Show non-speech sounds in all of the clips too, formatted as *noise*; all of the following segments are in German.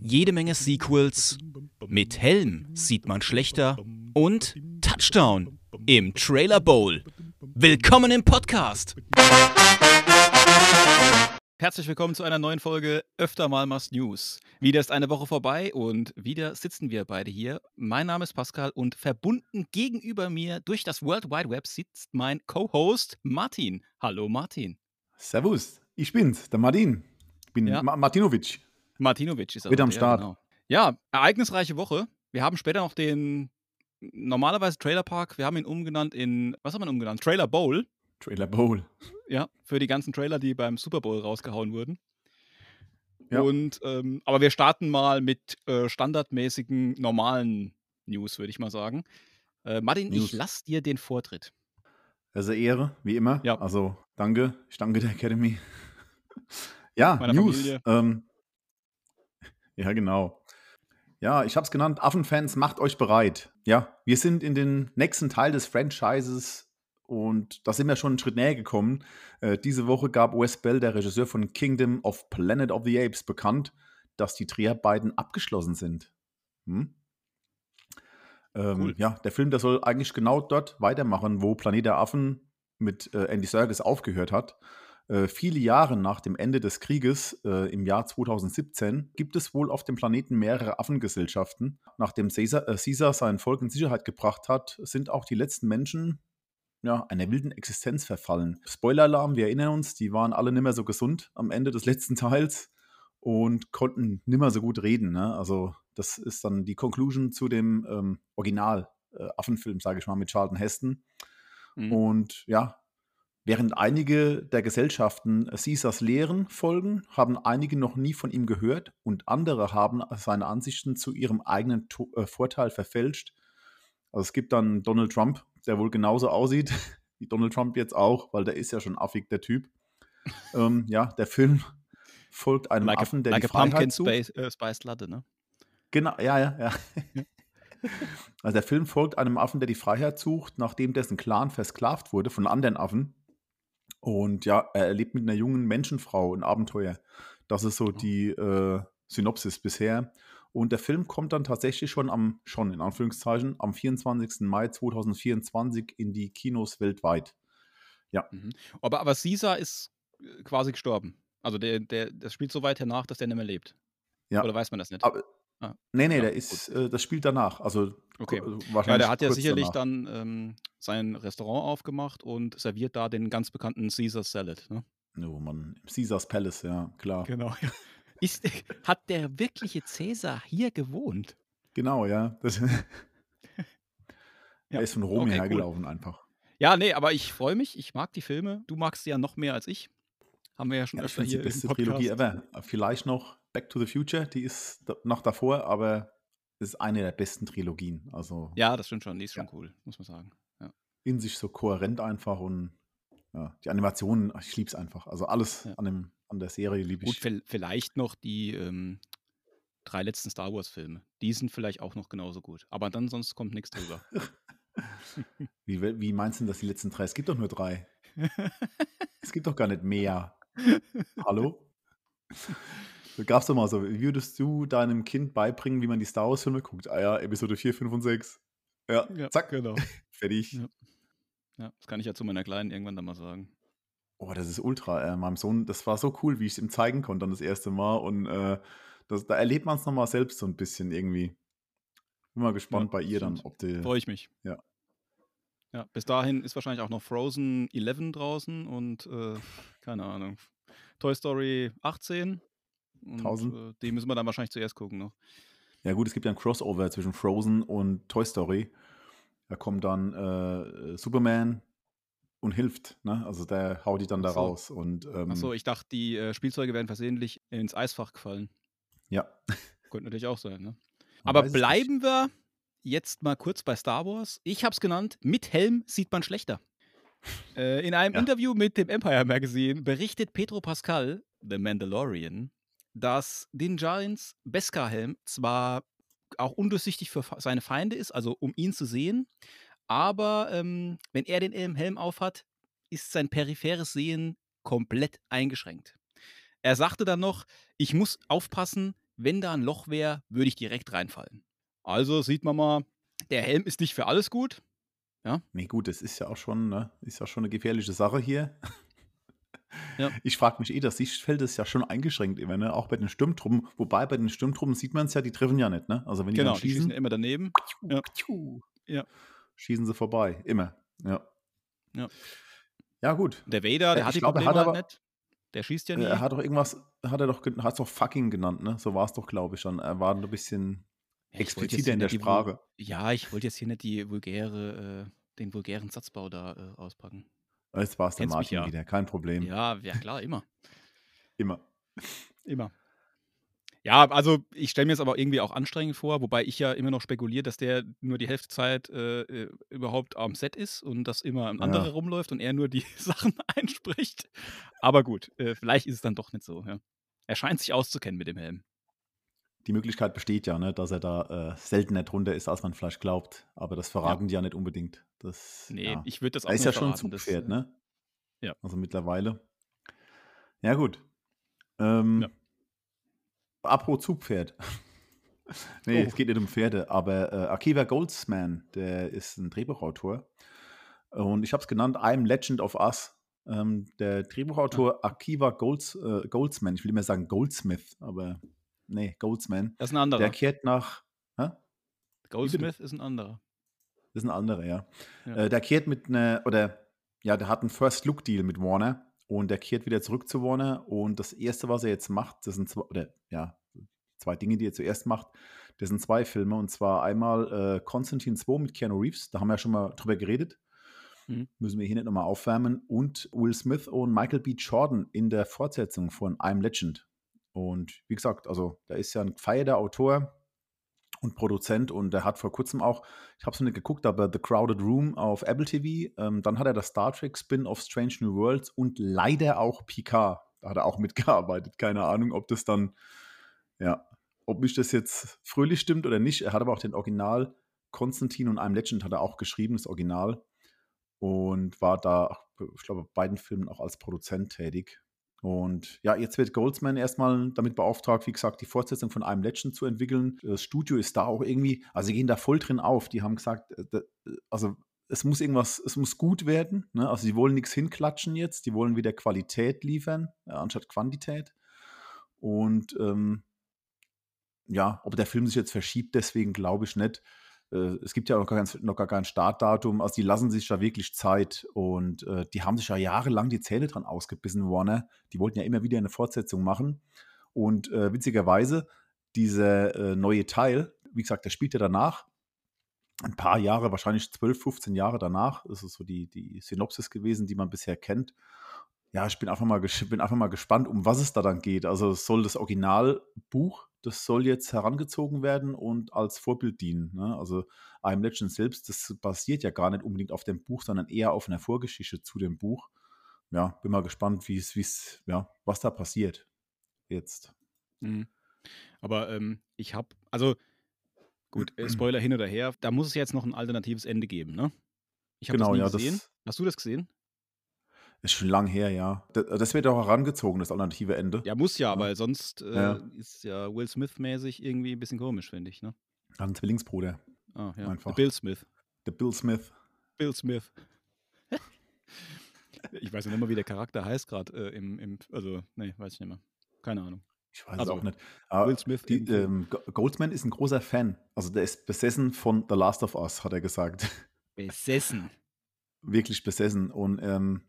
Jede Menge Sequels. Mit Helm sieht man schlechter. Und Touchdown im Trailer Bowl. Willkommen im Podcast. Herzlich willkommen zu einer neuen Folge Öfter mal Must News. Wieder ist eine Woche vorbei und wieder sitzen wir beide hier. Mein Name ist Pascal und verbunden gegenüber mir durch das World Wide Web sitzt mein Co-Host Martin. Hallo Martin. Servus, ich bin's, der Martin. Ich bin Ja. Ma Martinovic. Martinovic ist er. Wieder am ja, Start. Genau. Ja, ereignisreiche Woche. Wir haben später noch den normalerweise Trailer Park, wir haben ihn umgenannt in, was haben wir ihn umgenannt? Trailer Bowl. Trailer Bowl. Ja, für die ganzen Trailer, die beim Super Bowl rausgehauen wurden. Ja. Und, ähm, aber wir starten mal mit äh, standardmäßigen, normalen News, würde ich mal sagen. Äh, Martin, News. ich lass dir den Vortritt. Also Ehre, wie immer. Ja. Also danke, ich danke der Academy. *laughs* ja, Meiner News. Ähm, ja, genau. Ja, ich habe es genannt, Affenfans, macht euch bereit. Ja, wir sind in den nächsten Teil des Franchises und da sind wir schon einen Schritt näher gekommen. Äh, diese Woche gab Wes Bell, der Regisseur von Kingdom of Planet of the Apes, bekannt, dass die Dreharbeiten abgeschlossen sind. Hm? Ähm, Cool. Ja, der Film, der soll eigentlich genau dort weitermachen, wo Planet der Affen mit äh, Andy Serkis aufgehört hat. Äh, viele Jahre nach dem Ende des Krieges äh, im Jahr 2017 gibt es wohl auf dem Planeten mehrere Affengesellschaften. Nachdem Caesar, äh, Caesar sein Volk in Sicherheit gebracht hat, sind auch die letzten Menschen ja, einer wilden Existenz verfallen. Spoiler-Alarm, wir erinnern uns, die waren alle nicht mehr so gesund am Ende des letzten Teils und konnten nicht mehr so gut reden. Ne? Also das ist dann die Conclusion zu dem ähm, Original-Affenfilm, sage ich mal, mit Charlton Heston. Mhm. Und ja, während einige der Gesellschaften Caesars Lehren folgen, haben einige noch nie von ihm gehört und andere haben seine Ansichten zu ihrem eigenen To- äh, Vorteil verfälscht. Also es gibt dann Donald Trump, der wohl genauso aussieht *laughs* wie Donald Trump jetzt auch, weil der ist ja schon affig, der Typ. *laughs* ähm, ja, der Film folgt einem like Affen, der like die a Pumpkin Freiheit sucht. Space, äh, Spiced Latte, ne? Genau, ja, ja, ja. *laughs* Also der Film folgt einem Affen, der die Freiheit sucht, nachdem dessen Clan versklavt wurde von anderen Affen. Und ja, er erlebt mit einer jungen Menschenfrau ein Abenteuer. Das ist so die äh, Synopsis bisher. Und der Film kommt dann tatsächlich schon am, schon in Anführungszeichen, am 24. Mai 2024 in die Kinos weltweit. Mhm. Aber, aber Caesar ist äh, quasi gestorben. Also der, der, das spielt so weit hernach, dass der nicht mehr lebt. Ja. Oder weiß man das nicht? Aber, Ah. nee, nee, Ja, der ist, äh, das spielt danach. Also Okay. Ja, wahrscheinlich der hat ja sicherlich danach. dann ähm, sein Restaurant aufgemacht und serviert da den ganz bekannten Caesar Salad. Ne? Oh Mann, im Caesars Palace, ja, klar. Genau. Ja. Ist, hat der wirkliche Cäsar hier gewohnt? Genau, ja. Das Ja. *laughs* Er ist von Rom Okay, hierher cool. einfach. Ja, nee, aber ich freue mich. Ich mag die Filme. Du magst sie ja noch mehr als ich. Haben wir ja schon Ja, ich öfter die hier im beste. Trilogie ever. Vielleicht noch Back to the Future, die ist noch davor, aber ist eine der besten Trilogien. Also Ja, das stimmt schon. Die ist schon Ja. cool, muss man sagen. Ja. in sich so kohärent einfach und ja, die Animationen, ich liebe es einfach. Also alles an, dem, an der Serie liebe Gut, ich. vi- vielleicht noch die ähm, drei letzten Star Wars-Filme. Die sind vielleicht auch noch genauso gut. Aber dann sonst kommt nichts drüber. *laughs* Wie, wie meinst du denn, dass die letzten drei? Es gibt doch nur drei. *laughs* Es gibt doch gar nicht mehr. Hallo? *laughs* Da gab es doch mal so, wie würdest du deinem Kind beibringen, wie man die Star Wars-Filme guckt? Ah ja, Episode 4, 5 und 6. Ja, Ja, zack, genau. *laughs* fertig. Ja. Ja, das kann ich ja zu meiner Kleinen irgendwann dann mal sagen. Oh, das ist ultra. Äh, meinem Sohn, das war so cool, wie ich es ihm zeigen konnte dann das erste Mal. Und äh, das, da erlebt man es nochmal selbst so ein bisschen irgendwie. Bin mal gespannt Ja, bei ihr dann, ob die. Freue ich mich. Ja. Ja, bis dahin ist wahrscheinlich auch noch Frozen 11 draußen und äh, keine Ahnung. Toy Story 18. Und 1000. äh, die müssen wir dann wahrscheinlich zuerst gucken noch. Ja, gut, es gibt ja ein Crossover zwischen Frozen und Toy Story. Da kommt dann äh, Superman und hilft. Ne? Also der haut die dann da Ach so. raus. Und ähm, Achso, ich dachte, die äh, Spielzeuge wären versehentlich ins Eisfach gefallen. ja. *laughs* Könnte natürlich auch sein, ne? Aber nicht. bleiben wir jetzt mal kurz bei Star Wars. Ich habe es genannt, mit Helm sieht man schlechter. Äh, in einem Ja. Interview mit dem Empire Magazine berichtet Pedro Pascal, The Mandalorian, dass Din Djarin's Beskar-Helm zwar auch undurchsichtig für seine Feinde ist, also um ihn zu sehen, aber ähm, wenn er den Helm Helm aufhat, ist sein peripheres Sehen komplett eingeschränkt. Er sagte dann noch, ich muss aufpassen, wenn da ein Loch wäre, würde ich direkt reinfallen. Also sieht man mal, der Helm ist nicht für alles gut. Ja. Nee, gut, das ist ja auch schon, ne, ist ja schon eine gefährliche Sache hier. Ja. Ich frage mich eh, das Sichtfeld ist ja schon eingeschränkt immer, ne? Auch bei den Sturmtruppen. Wobei bei den Sturmtruppen sieht man es ja, die treffen ja nicht, ne? Also wenn die Genau, dann die schießen schießen, ja immer daneben. Ja. Ja. schießen sie vorbei. Immer. Ja. Ja. Ja, gut. Der Vader, der Äh, hat ich die glaube, er Probleme hat halt aber- nicht. Der schießt ja nie. Er hat doch irgendwas, hat er doch, hat es doch fucking genannt, ne? So war es doch, glaube ich schon. Er war ein bisschen Ja, expliziter in der nicht die Sprache. Ja, ich wollte jetzt hier nicht die vulgäre, äh, den vulgären Satzbau da äh, auspacken. Jetzt war es der Kennst mich Martin ja. wieder, kein Problem. Ja, ja klar, immer. *laughs* Immer. Immer. Ja, also ich stelle mir es aber irgendwie auch anstrengend vor, wobei ich ja immer noch spekuliere, dass der nur die Hälfte Zeit äh, äh, überhaupt am Set ist und dass immer ein Ja. anderer rumläuft und er nur die *laughs* Sachen einspricht. Aber gut, äh, vielleicht ist es dann doch nicht so. Ja. Er scheint sich auszukennen mit dem Helm. Die Möglichkeit besteht ja, ne, dass er da äh, seltener drunter ist, als man vielleicht glaubt. Aber das verraten die ja nicht unbedingt. Das, Nee, ja. ich würde das auch Er ist ja schon ein das, Zugpferd, äh, ne? ja. Also mittlerweile. Ja, gut. Ähm, Ja. Apropos Zugpferd. *laughs* nee, Oh. es geht nicht um Pferde, aber äh, Akiva Goldsman, der ist ein Drehbuchautor. Und ich habe es genannt, I'm Legend of Us. Ähm, der Drehbuchautor Akiva Golds, äh, Goldsman, ich will immer sagen Goldsmith, aber nee, Goldsman, Das ist ein anderer. der kehrt nach. Hä? Goldsmith ist ein anderer. Das ist ein anderer, ja. Ja. Äh, der kehrt mit einer, oder ja, der hat einen First-Look-Deal mit Warner und der kehrt wieder zurück zu Warner. Und das Erste, was er jetzt macht, das sind zwei, oder ja, zwei Dinge, die er zuerst macht, das sind zwei Filme. Und zwar einmal äh, Constantine 2 mit Keanu Reeves, da haben wir ja schon mal drüber geredet. Mhm. Müssen wir hier nicht nochmal aufwärmen. Und Will Smith und Michael B. Jordan in der Fortsetzung von I'm Legend. Und wie gesagt, also da ist ja ein gefeierter Autor und Produzent und der hat vor kurzem auch, ich habe es noch nicht geguckt, aber The Crowded Room auf Apple TV. Ähm, dann hat er das Star Trek Spin-off Strange New Worlds und leider auch Picard. Da hat er auch *laughs* mitgearbeitet. Keine Ahnung, ob das dann, ja, ob mich das jetzt fröhlich stimmt oder nicht. Er hat aber auch den Original Konstantin und I'm Legend hat er auch geschrieben, das Original. Und war da, ich glaube, bei beiden Filmen auch als Produzent tätig. Und ja, jetzt wird Goldsman erstmal damit beauftragt, wie gesagt, die Fortsetzung von einem Legend zu entwickeln. Das Studio ist da auch irgendwie, also sie gehen da voll drin auf. Die haben gesagt, äh, also es muss irgendwas, es muss gut werden. Ne? Also sie wollen nichts hinklatschen jetzt, die wollen wieder Qualität liefern, äh, anstatt Quantität. Und ähm, ja, ob der Film sich jetzt verschiebt, deswegen glaube ich nicht. Äh, Es gibt ja noch gar, kein, noch gar kein Startdatum, also die lassen sich da wirklich Zeit und äh, die haben sich ja jahrelang die Zähne dran ausgebissen, Warner. Die wollten ja immer wieder eine Fortsetzung machen. Und äh, witzigerweise, dieser äh, neue Teil, wie gesagt, der spielt ja danach, ein paar Jahre, wahrscheinlich 12, 15 Jahre danach, das ist so die, die Synopsis gewesen, die man bisher kennt. Ja, ich bin einfach, mal, bin einfach mal gespannt, um was es da dann geht. Also soll das Originalbuch, das soll jetzt herangezogen werden und als Vorbild dienen. Ne? Also I'm Legend selbst, das basiert ja gar nicht unbedingt auf dem Buch, sondern eher auf einer Vorgeschichte zu dem Buch. Ja, bin mal gespannt, wie es, wie es, ja, was da passiert jetzt. Mhm. Aber ähm, ich habe, also gut, äh, *clears throat* Spoiler hin oder her, da muss es jetzt noch ein alternatives Ende geben, ne? Ich habe Genau, das nie ja, gesehen. das Hast du das gesehen? Ist schon lang her, ja. Das, wird auch herangezogen, das alternative Ende. Ja, muss ja, Ja. weil sonst äh, Ja. ist ja Will Smith-mäßig irgendwie ein bisschen komisch, finde ich, ne? Hat einen Zwillingsbruder, Ah, ja. Einfach. Bill Smith. der Bill Smith. Bill Smith. *laughs* ich weiß nicht mehr, wie der Charakter heißt gerade äh, im, im, also, nee, weiß ich nicht mehr. Keine Ahnung. Ich weiß Also, es auch nicht. Aber Will Smith die, ähm, Go- Goldsman ist ein großer Fan. Also der ist besessen von The Last of Us, hat er gesagt. *laughs* Besessen. Wirklich besessen. Und ähm,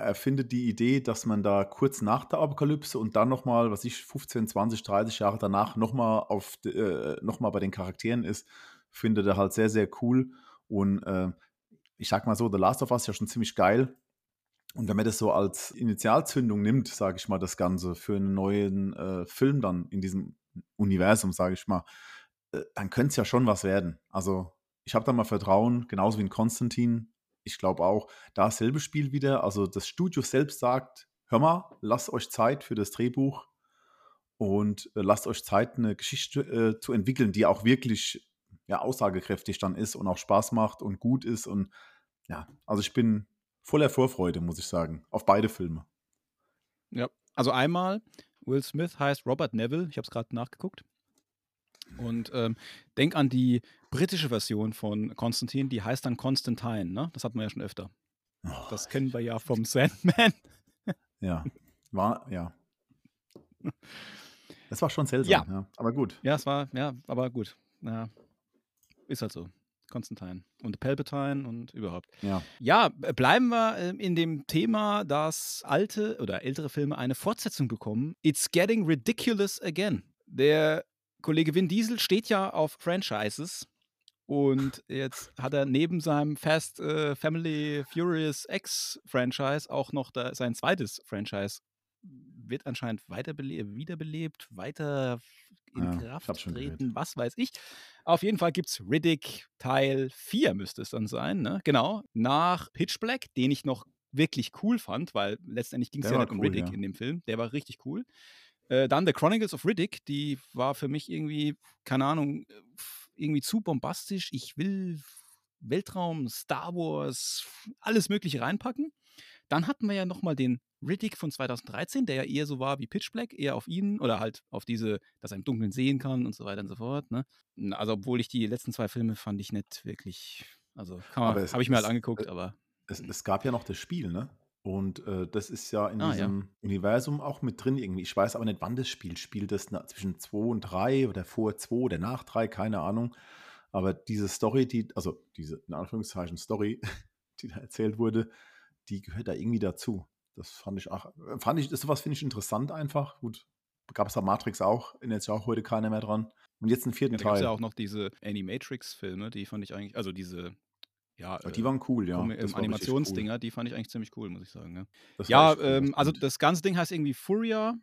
er findet die Idee, dass man da kurz nach der Apokalypse und dann nochmal, was ich, 15, 20, 30 Jahre danach nochmal äh, noch bei den Charakteren ist, findet er halt sehr, sehr cool. Und äh, ich sag mal so, The Last of Us ist ja schon ziemlich geil. Und wenn man das so als Initialzündung nimmt, sage ich mal, das Ganze für einen neuen äh, Film dann in diesem Universum, sage ich mal, äh, dann könnte es ja schon was werden. Also ich habe da mal Vertrauen, genauso wie in Konstantin. Ich glaube auch, da dasselbe Spiel wieder. Also das Studio selbst sagt, hör mal, lasst euch Zeit für das Drehbuch und äh, lasst euch Zeit, eine Geschichte äh, zu entwickeln, die auch wirklich ja, aussagekräftig dann ist und auch Spaß macht und gut ist. Und ja, also ich bin voller Vorfreude, muss ich sagen, auf beide Filme. Ja, also einmal Will Smith heißt Robert Neville. Ich habe es gerade nachgeguckt. Und ähm, denk an die britische Version von Konstantin, die heißt dann Constantine, ne? Das hatten wir ja schon öfter. Das kennen wir ja vom Sandman. *laughs* Ja, war, ja. Das war schon seltsam, Ja. ja. Aber gut. Ja, es war, ja, aber gut. Ja, ist halt so. Constantine und Palpatine und überhaupt. Ja. Ja, bleiben wir ähm, in dem Thema, dass alte oder ältere Filme eine Fortsetzung bekommen. It's getting ridiculous again. Der Kollege Vin Diesel steht ja auf Franchises und jetzt hat er neben seinem Fast äh, Family Furious X Franchise auch noch da, sein zweites Franchise wird anscheinend weiterbele wiederbelebt, weiter in Ja, Kraft treten, was weiß ich. Auf jeden Fall gibt es Riddick Teil 4, müsste es dann sein, ne? Genau. Nach Pitch Black, den ich noch wirklich cool fand, weil letztendlich ging es ja nicht um cool, Riddick ja. in dem Film. Der war richtig cool. Äh, dann The Chronicles of Riddick, die war für mich irgendwie, keine Ahnung, äh, irgendwie zu bombastisch. Ich will Weltraum, Star Wars, alles Mögliche reinpacken. Dann hatten wir ja nochmal den Riddick von 2013, der ja eher so war wie Pitch Black, eher auf ihn oder halt auf diese, dass er im Dunkeln sehen kann und so weiter und so fort. Ne? Also, obwohl ich die letzten zwei Filme fand ich nicht wirklich, also habe ich mir halt angeguckt, aber Es, es gab ja noch das Spiel, ne? Und äh, das ist ja in Ah, ja. diesem Universum auch mit drin irgendwie. Ich weiß aber nicht, wann das spielt. Spielt das na, zwischen 2 und 3 oder vor 2 oder nach 3, keine Ahnung. Aber diese Story, die, also diese in Anführungszeichen Story, *laughs* die da erzählt wurde, die gehört da irgendwie dazu. Das fand ich auch, fand ich, das sowas finde ich interessant einfach. Gut, gab es da Matrix auch, in jetzt ja auch heute keiner mehr dran. Und jetzt einen vierten ja, da gab es Teil. ja auch noch diese Animatrix-Filme, die fand ich eigentlich, also diese, ja, Aber die äh, waren cool, ja. Ähm, Animationsdinger, die fand ich eigentlich ziemlich cool, muss ich sagen. Ja, Cool. Ja cool, ähm, das also das ganze Ding heißt irgendwie Furia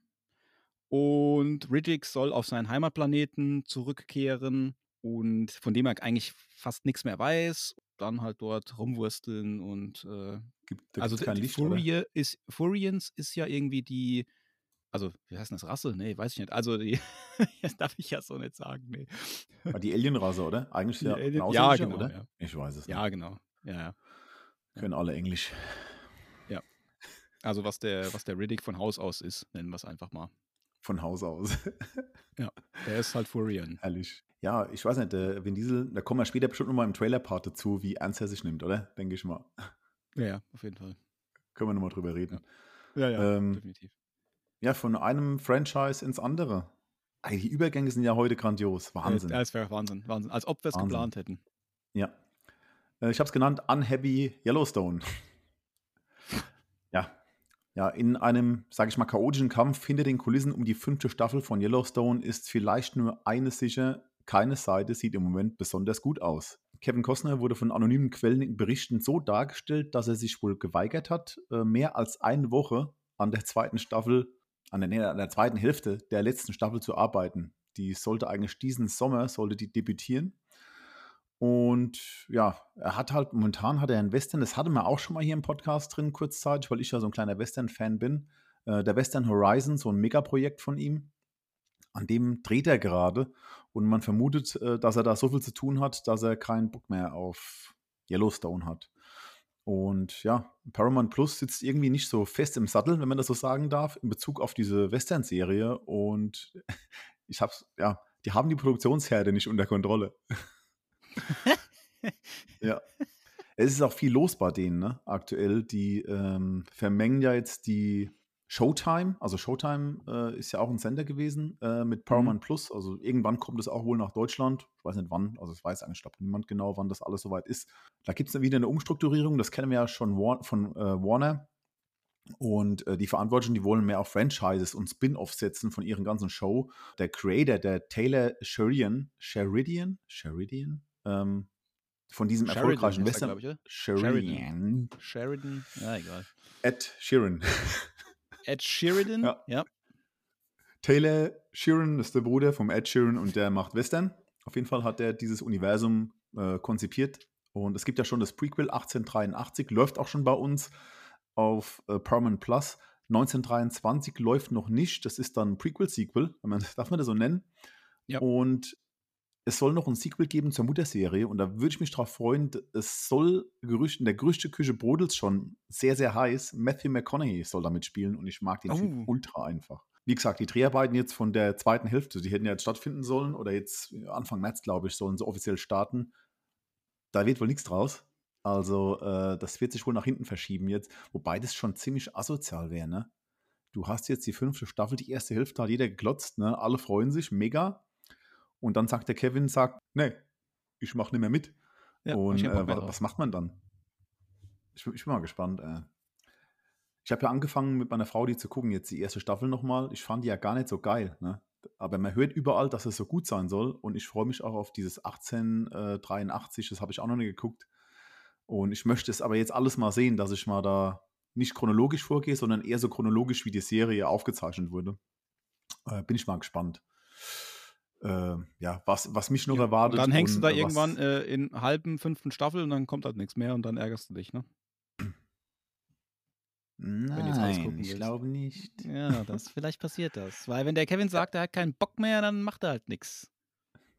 und Riddick soll auf seinen Heimatplaneten zurückkehren und von dem er eigentlich fast nichts mehr weiß. Dann halt dort rumwursteln und äh, Gibt, also Licht, oder? Furie ist, Furians ist ja irgendwie die, also wie heißt denn das, Rasse? Nee, weiß ich nicht. Also die, *laughs* das darf ich ja so nicht sagen, nee. Ah, Die Alienrasse, oder? Eigentlich Die ja Alien- ja, genau, oder? ja. Ich weiß es Ja, nicht. genau. Ja, ja. Können alle Englisch. Also was der, was der Riddick von Haus aus ist, nennen wir es einfach mal. Von Haus aus. Der ist halt Furian. Herrlich. Ja, ich weiß nicht, der Vin Diesel, da kommen wir später bestimmt nochmal im Trailer-Part dazu, wie ernst er sich nimmt, oder? Denke ich mal. Ja, ja, auf jeden Fall. Können wir nochmal drüber reden. Ja, ja, Ähm, definitiv. Ja, von einem Franchise ins andere. Ey, die Übergänge sind ja heute grandios. Wahnsinn. Ja, das wäre Wahnsinn, Wahnsinn. Als ob wir es geplant hätten. Ja. Äh, Ich habe es genannt Unhappy Yellowstone. *laughs* ja. Ja, in einem, sage ich mal, chaotischen Kampf hinter den Kulissen um die fünfte Staffel von Yellowstone ist vielleicht nur eine sicher. Keine Seite sieht im Moment besonders gut aus. Kevin Costner wurde von anonymen Quellen in Berichten so dargestellt, dass er sich wohl geweigert hat, äh, mehr als eine Woche an der zweiten Staffel, an der, an der zweiten Hälfte der letzten Staffel zu arbeiten. Die sollte eigentlich diesen Sommer, sollte die debütieren. Und ja, er hat halt, momentan hat er einen Western, das hatten wir auch schon mal hier im Podcast drin, kurzzeitig, weil ich ja so ein kleiner Western-Fan bin. Äh, der Western Horizon, so ein Megaprojekt von ihm, an dem dreht er gerade. Und man vermutet, äh, dass er da so viel zu tun hat, dass er keinen Bock mehr auf Yellowstone hat. Und ja, Paramount Plus sitzt irgendwie nicht so fest im Sattel, wenn man das so sagen darf, in Bezug auf diese Western-Serie. Und *laughs* ich hab's, ja, die haben die Produktionsherde nicht unter Kontrolle. *laughs* Ja. Es ist auch viel los bei denen, ne? Aktuell. Die ähm, vermengen ja jetzt die Showtime. Also Showtime äh, ist ja auch ein Sender gewesen äh, mit Paramount Plus. Also irgendwann kommt es auch wohl nach Deutschland. Ich weiß nicht wann. Also es weiß eigentlich, glaube niemand genau, wann das alles soweit ist. Da gibt es dann wieder eine Umstrukturierung. Das kennen wir ja schon War von äh, Warner. Und äh, die Verantwortlichen, die wollen mehr auf Franchises und Spin-offs setzen von ihren ganzen Show. Der Creator, der Taylor Sheridan, Sheridan, Sheridan, ähm, von diesem Sheridan erfolgreichen er, Western. glaub ich, oder? Sheridan. Sheridan, ja, egal. Ed Sheeran. *laughs* Ed Sheridan, Ja. ja. Taylor Sheeran ist der Bruder vom Ed Sheeran und der macht Western. Auf jeden Fall hat er dieses Universum äh, konzipiert. Und es gibt ja schon das Prequel 1883, läuft auch schon bei uns auf äh, Paramount Plus. 1923 läuft noch nicht. Das ist dann ein Prequel-Sequel, *laughs* darf man das so nennen. Ja. Und es soll noch ein Sequel geben zur Mutterserie und da würde ich mich drauf freuen. Es soll Gerücht, in der Gerüchteküche brodelt schon sehr, sehr heiß. Matthew McConaughey soll damit spielen und ich mag den Typ Oh. ultra einfach. wie gesagt, die Dreharbeiten jetzt von der zweiten Hälfte, die hätten ja jetzt stattfinden sollen oder jetzt Anfang März, glaube ich, sollen sie offiziell starten. Da wird wohl nichts draus. Also, äh, das wird sich wohl nach hinten verschieben jetzt, wobei das schon ziemlich asozial wäre, ne? Du hast jetzt die fünfte Staffel, die erste Hälfte hat jeder geklotzt, ne? Alle freuen sich, mega. Und dann sagt der Kevin, sagt, nee, ich mache nicht mehr mit. Ja, Und äh, mehr wa- drauf. was macht man dann? Ich, bin- ich bin mal gespannt. Äh. Ich habe ja angefangen mit meiner Frau die zu gucken, jetzt die erste Staffel nochmal. Ich fand die ja gar nicht so geil. Ne? Aber man hört überall, dass es so gut sein soll. Und ich freue mich auch auf dieses 1883, das habe ich auch noch nicht geguckt. Und ich möchte es aber jetzt alles mal sehen, dass ich mal da nicht chronologisch vorgehe, sondern eher so chronologisch, wie die Serie aufgezeichnet wurde. Äh, bin ich mal gespannt. Äh, ja, was, was mich noch Ja, und erwartet. dann hängst du und, da äh, irgendwann äh, in halben, fünften Staffel und dann kommt halt nichts mehr und dann ärgerst du dich, ne? du Nein, ich glaube nicht. Ja, das, vielleicht passiert das. Weil wenn der Kevin sagt, er hat keinen Bock mehr, dann macht er halt nichts.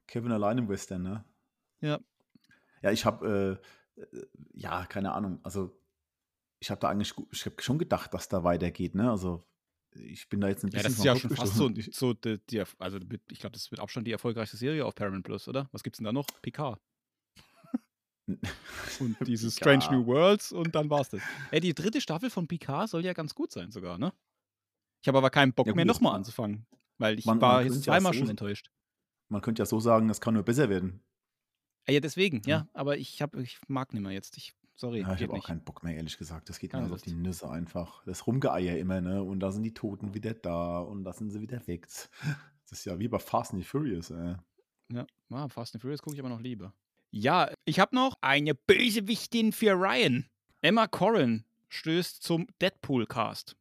Kevin allein im Western, ne? Ja. Ja, ich habe, äh, äh, ja, keine Ahnung. Also, ich habe da eigentlich, ich habe schon gedacht, dass da weitergeht, ne? Also, ich bin da jetzt ein Ja, bisschen das ist ja schon fast so, so die, die, also mit- ich glaube, das wird Abstand die erfolgreichste Serie auf Paramount Plus, oder? Was gibt's denn da noch? Picard. *laughs* Und diese Strange. New Worlds und dann war's das. Ey, die dritte Staffel von Picard soll ja ganz gut sein sogar, ne? Ich habe aber keinen Bock Ja, mehr das- nochmal anzufangen. Weil ich Man- war man jetzt könnte ja zweimal so- schon enttäuscht. Man könnte ja so sagen, es kann nur besser werden. Ja, ja, deswegen, ja. Ja. Aber ich, hab, ich mag nicht mehr jetzt. Ich, sorry, Ja, ich habe auch keinen Bock mehr, ehrlich gesagt. Das geht Keine mir so auf die. Nüsse einfach. Das Rumgeeier immer, ne? Und da sind die Toten wieder da und da sind sie wieder weg. *laughs* Das ist ja wie bei Fast and Furious, ey. Ja, ah, Fast and Furious gucke ich aber noch lieber. Ja, ich habe noch eine Bösewichtin für Ryan. Emma Corrin stößt zum Deadpool-Cast.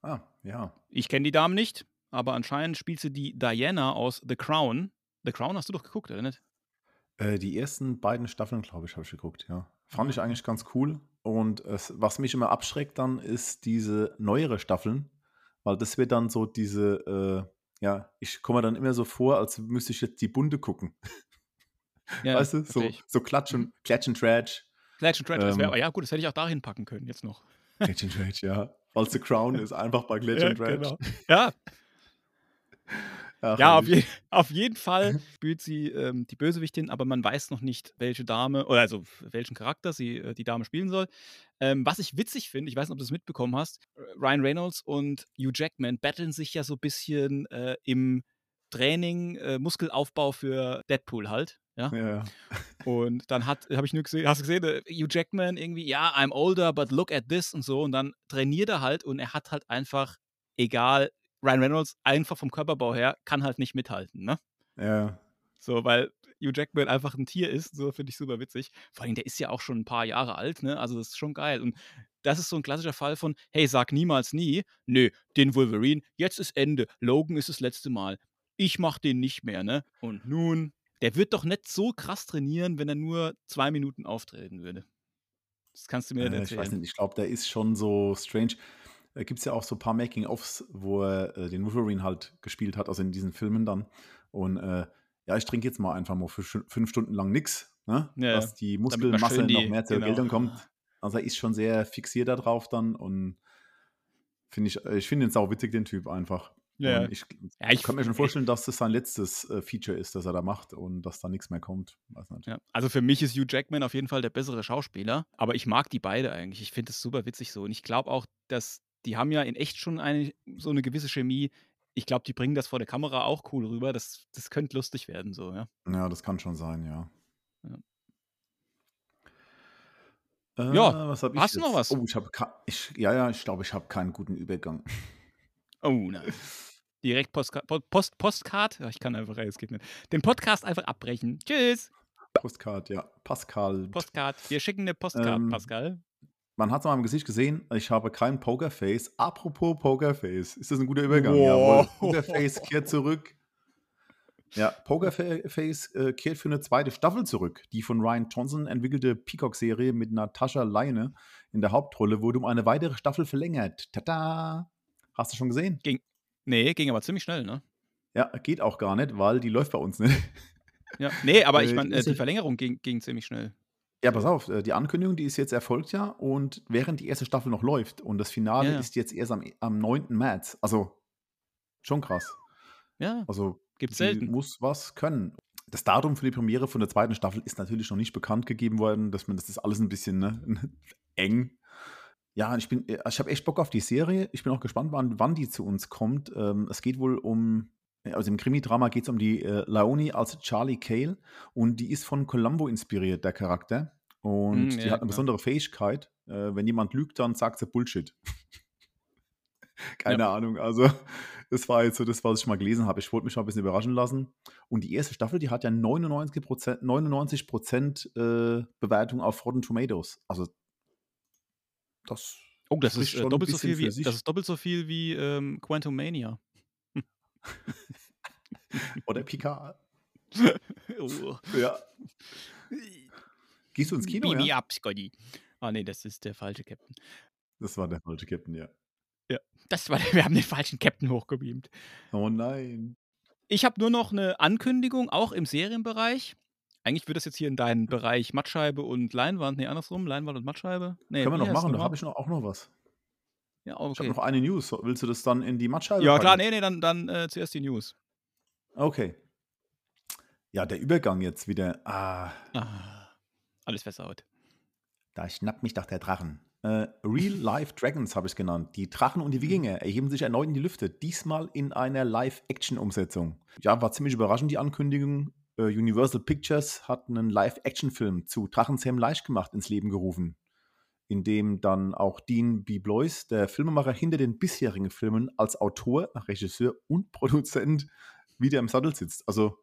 Ah, ja. Ich kenne die Dame nicht, aber anscheinend spielt sie die Diana aus The Crown. The Crown hast du doch geguckt, oder nicht? Äh, die ersten beiden Staffeln, glaube ich, habe ich geguckt, ja. Fand ich eigentlich ganz cool. Und es, was mich immer abschreckt dann, ist diese neuere Staffeln, weil das wird dann so diese, äh, ja, ich komme dann immer so vor, als müsste ich jetzt die Bunte gucken. Ja, weißt du, so, ich. so Klatsch und, Klatsch und Tratsch. Clash and Trash, das wär, Ähm. ja gut, das hätte ich auch dahin packen können, jetzt noch. Klatsch und Tratsch, ja. Weil The Crown *laughs* ist einfach bei Klatsch Ja, und Tratsch. genau. Ja, Ach, Ja, auf, je *laughs* auf jeden Fall spielt sie ähm, die Bösewichtin, aber man weiß noch nicht, welche Dame, oder also welchen Charakter sie äh, die Dame spielen soll. Ähm, was ich witzig finde, ich weiß nicht, ob du es mitbekommen hast, Ryan Reynolds und Hugh Jackman battlen sich ja so ein bisschen äh, im Training, äh, Muskelaufbau für Deadpool halt. Ja? Ja. Und dann hat, habe ich nur gesehen, hast du gesehen, äh, Hugh Jackman irgendwie, ja, I'm older, but look at this und so. Und dann trainiert er halt und er hat halt einfach, egal, Ryan Reynolds einfach vom Körperbau her kann halt nicht mithalten, ne? ja. So, weil Hugh Jackman einfach ein Tier ist, so finde ich super witzig. Vor allem, der ist ja auch schon ein paar Jahre alt, ne? Also das ist schon geil. Und das ist so ein klassischer Fall von, hey, sag niemals nie, nö, den Wolverine, jetzt ist Ende, Logan ist das letzte Mal. Ich mach den nicht mehr, ne? Und nun, der wird doch nicht so krass trainieren, wenn er nur zwei Minuten auftreten würde. Das kannst du mir nicht Äh, ich weiß erzählen. nicht, ich glaube, der ist schon so strange. Da gibt es ja auch so ein paar Making-ofs, wo er äh, den Wolverine halt gespielt hat, also in diesen Filmen dann. Und äh, ja, ich trinke jetzt mal einfach mal für fünf Stunden lang nichts, ne? Ja, dass die Muskelmasse die- noch mehr zur genau. Geltung kommt. Also er ist schon sehr fixiert darauf dann und finde ich, äh, ich finde ihn sau witzig, den Typ einfach. Ja, Und ich, Ja, ich- kann mir schon vorstellen, dass das sein letztes äh, Feature ist, das er da macht und dass da nichts mehr kommt. Ja, also für mich ist Hugh Jackman auf jeden Fall der bessere Schauspieler, aber ich mag die beide eigentlich. Ich finde es super witzig so. Und ich glaube auch, dass die haben ja in echt schon eine, so eine gewisse Chemie. Ich glaube, die bringen das vor der Kamera auch cool rüber. Das, das könnte lustig werden, so, ja. Ja, das kann schon sein, ja. Ja. Äh, Ja, was hab ich hast du noch jetzt? was? Oh, ich habe ich, ja, ja, ich glaube, ich habe keinen guten Übergang. Oh nein. Direkt Postka Po- Post Postcard. Ich kann einfach, es geht nicht. Den Podcast einfach abbrechen. Tschüss. Postcard, ja. Pascal. Postcard. Wir schicken eine Postcard, Ähm, Pascal. Man hat es an meinem Gesicht gesehen, ich habe kein Pokerface. Apropos Pokerface, ist das ein guter Übergang? Wow. Jawohl. Pokerface kehrt zurück. Ja, Pokerface äh, kehrt für eine zweite Staffel zurück. Die von Ryan Johnson entwickelte Peacock-Serie mit Natascha Leine in der Hauptrolle wurde um eine weitere Staffel verlängert. Tada! Hast du schon gesehen? Nee, ging aber ziemlich schnell, ne? Ja, geht auch gar nicht, weil die läuft bei uns nicht. Ja. Nee, aber ich Äh, meine, äh, die Verlängerung ging, ging ziemlich schnell. Ja, pass auf, äh, die Ankündigung, die ist jetzt erfolgt ja und während die erste Staffel noch läuft und das Finale Ja, ja. ist jetzt erst am, am 9. März, also Schon krass. Ja, Also, gibt's selten. muss was können. Das Datum für die Premiere von der zweiten Staffel ist natürlich noch nicht bekannt gegeben worden, dass man das ist alles ein bisschen, ne, *laughs* eng. Ja, ich bin äh, ich habe echt Bock auf die Serie. Ich bin auch gespannt, wann wann die zu uns kommt. Ähm, es geht wohl um also im Krimidrama geht es um die, äh, Laoni als Charlie Cale und die ist von Columbo inspiriert, der Charakter. Und Mhm, die ja, hat eine klar. besondere Fähigkeit. Äh, wenn jemand lügt, dann sagt sie Bullshit. *laughs* Ja. Keine Ahnung. Also, das war jetzt so das, was ich mal gelesen habe. Ich wollte mich mal ein bisschen überraschen lassen. Und die erste Staffel, die hat ja 99 99 äh, Bewertung auf Rotten Tomatoes. Also, das Oh, das ist, äh, doppelt so bisschen viel wie das ist doppelt so viel wie, ähm, Quantumania. *laughs* Oder Picard. Oh. *laughs* Ja. Gehst du ins Kino, Beam ja? up, Scotty. Ah, ne, das ist der falsche Captain. Das war der falsche Captain, ja. Das war wir haben den falschen Captain hochgebeamt. Oh nein. Ich habe nur noch 'ne Ankündigung, auch im Serienbereich. Eigentlich würde das jetzt hier in deinen Bereich Mattscheibe und Leinwand ne, andersrum, Leinwand und Mattscheibe? Ne, Können wir noch machen, da habe ich noch auch noch was. Ja, Ich habe okay. noch eine News. Willst du das dann in die Mattscheibe Ja klar, packen? ne, ne, dann dann, äh, zuerst die News. Okay. Ja, der Übergang jetzt wieder. Ah, Ah, alles versaut. da schnappt mich doch der Drachen. Äh, Real Life Dragons habe ich's genannt. Die Drachen und die Wikinger erheben sich erneut in die Lüfte, diesmal in einer Live-Action-Umsetzung. Ja, war ziemlich überraschend, die Ankündigung. Äh, Universal Pictures hat einen Live-Action-Film zu Drachenzähm leicht gemacht ins Leben gerufen, in dem dann auch Dean B. Blois, der Filmemacher hinter den bisherigen Filmen, als Autor, Regisseur und Produzent wieder im Sattel sitzt. Also,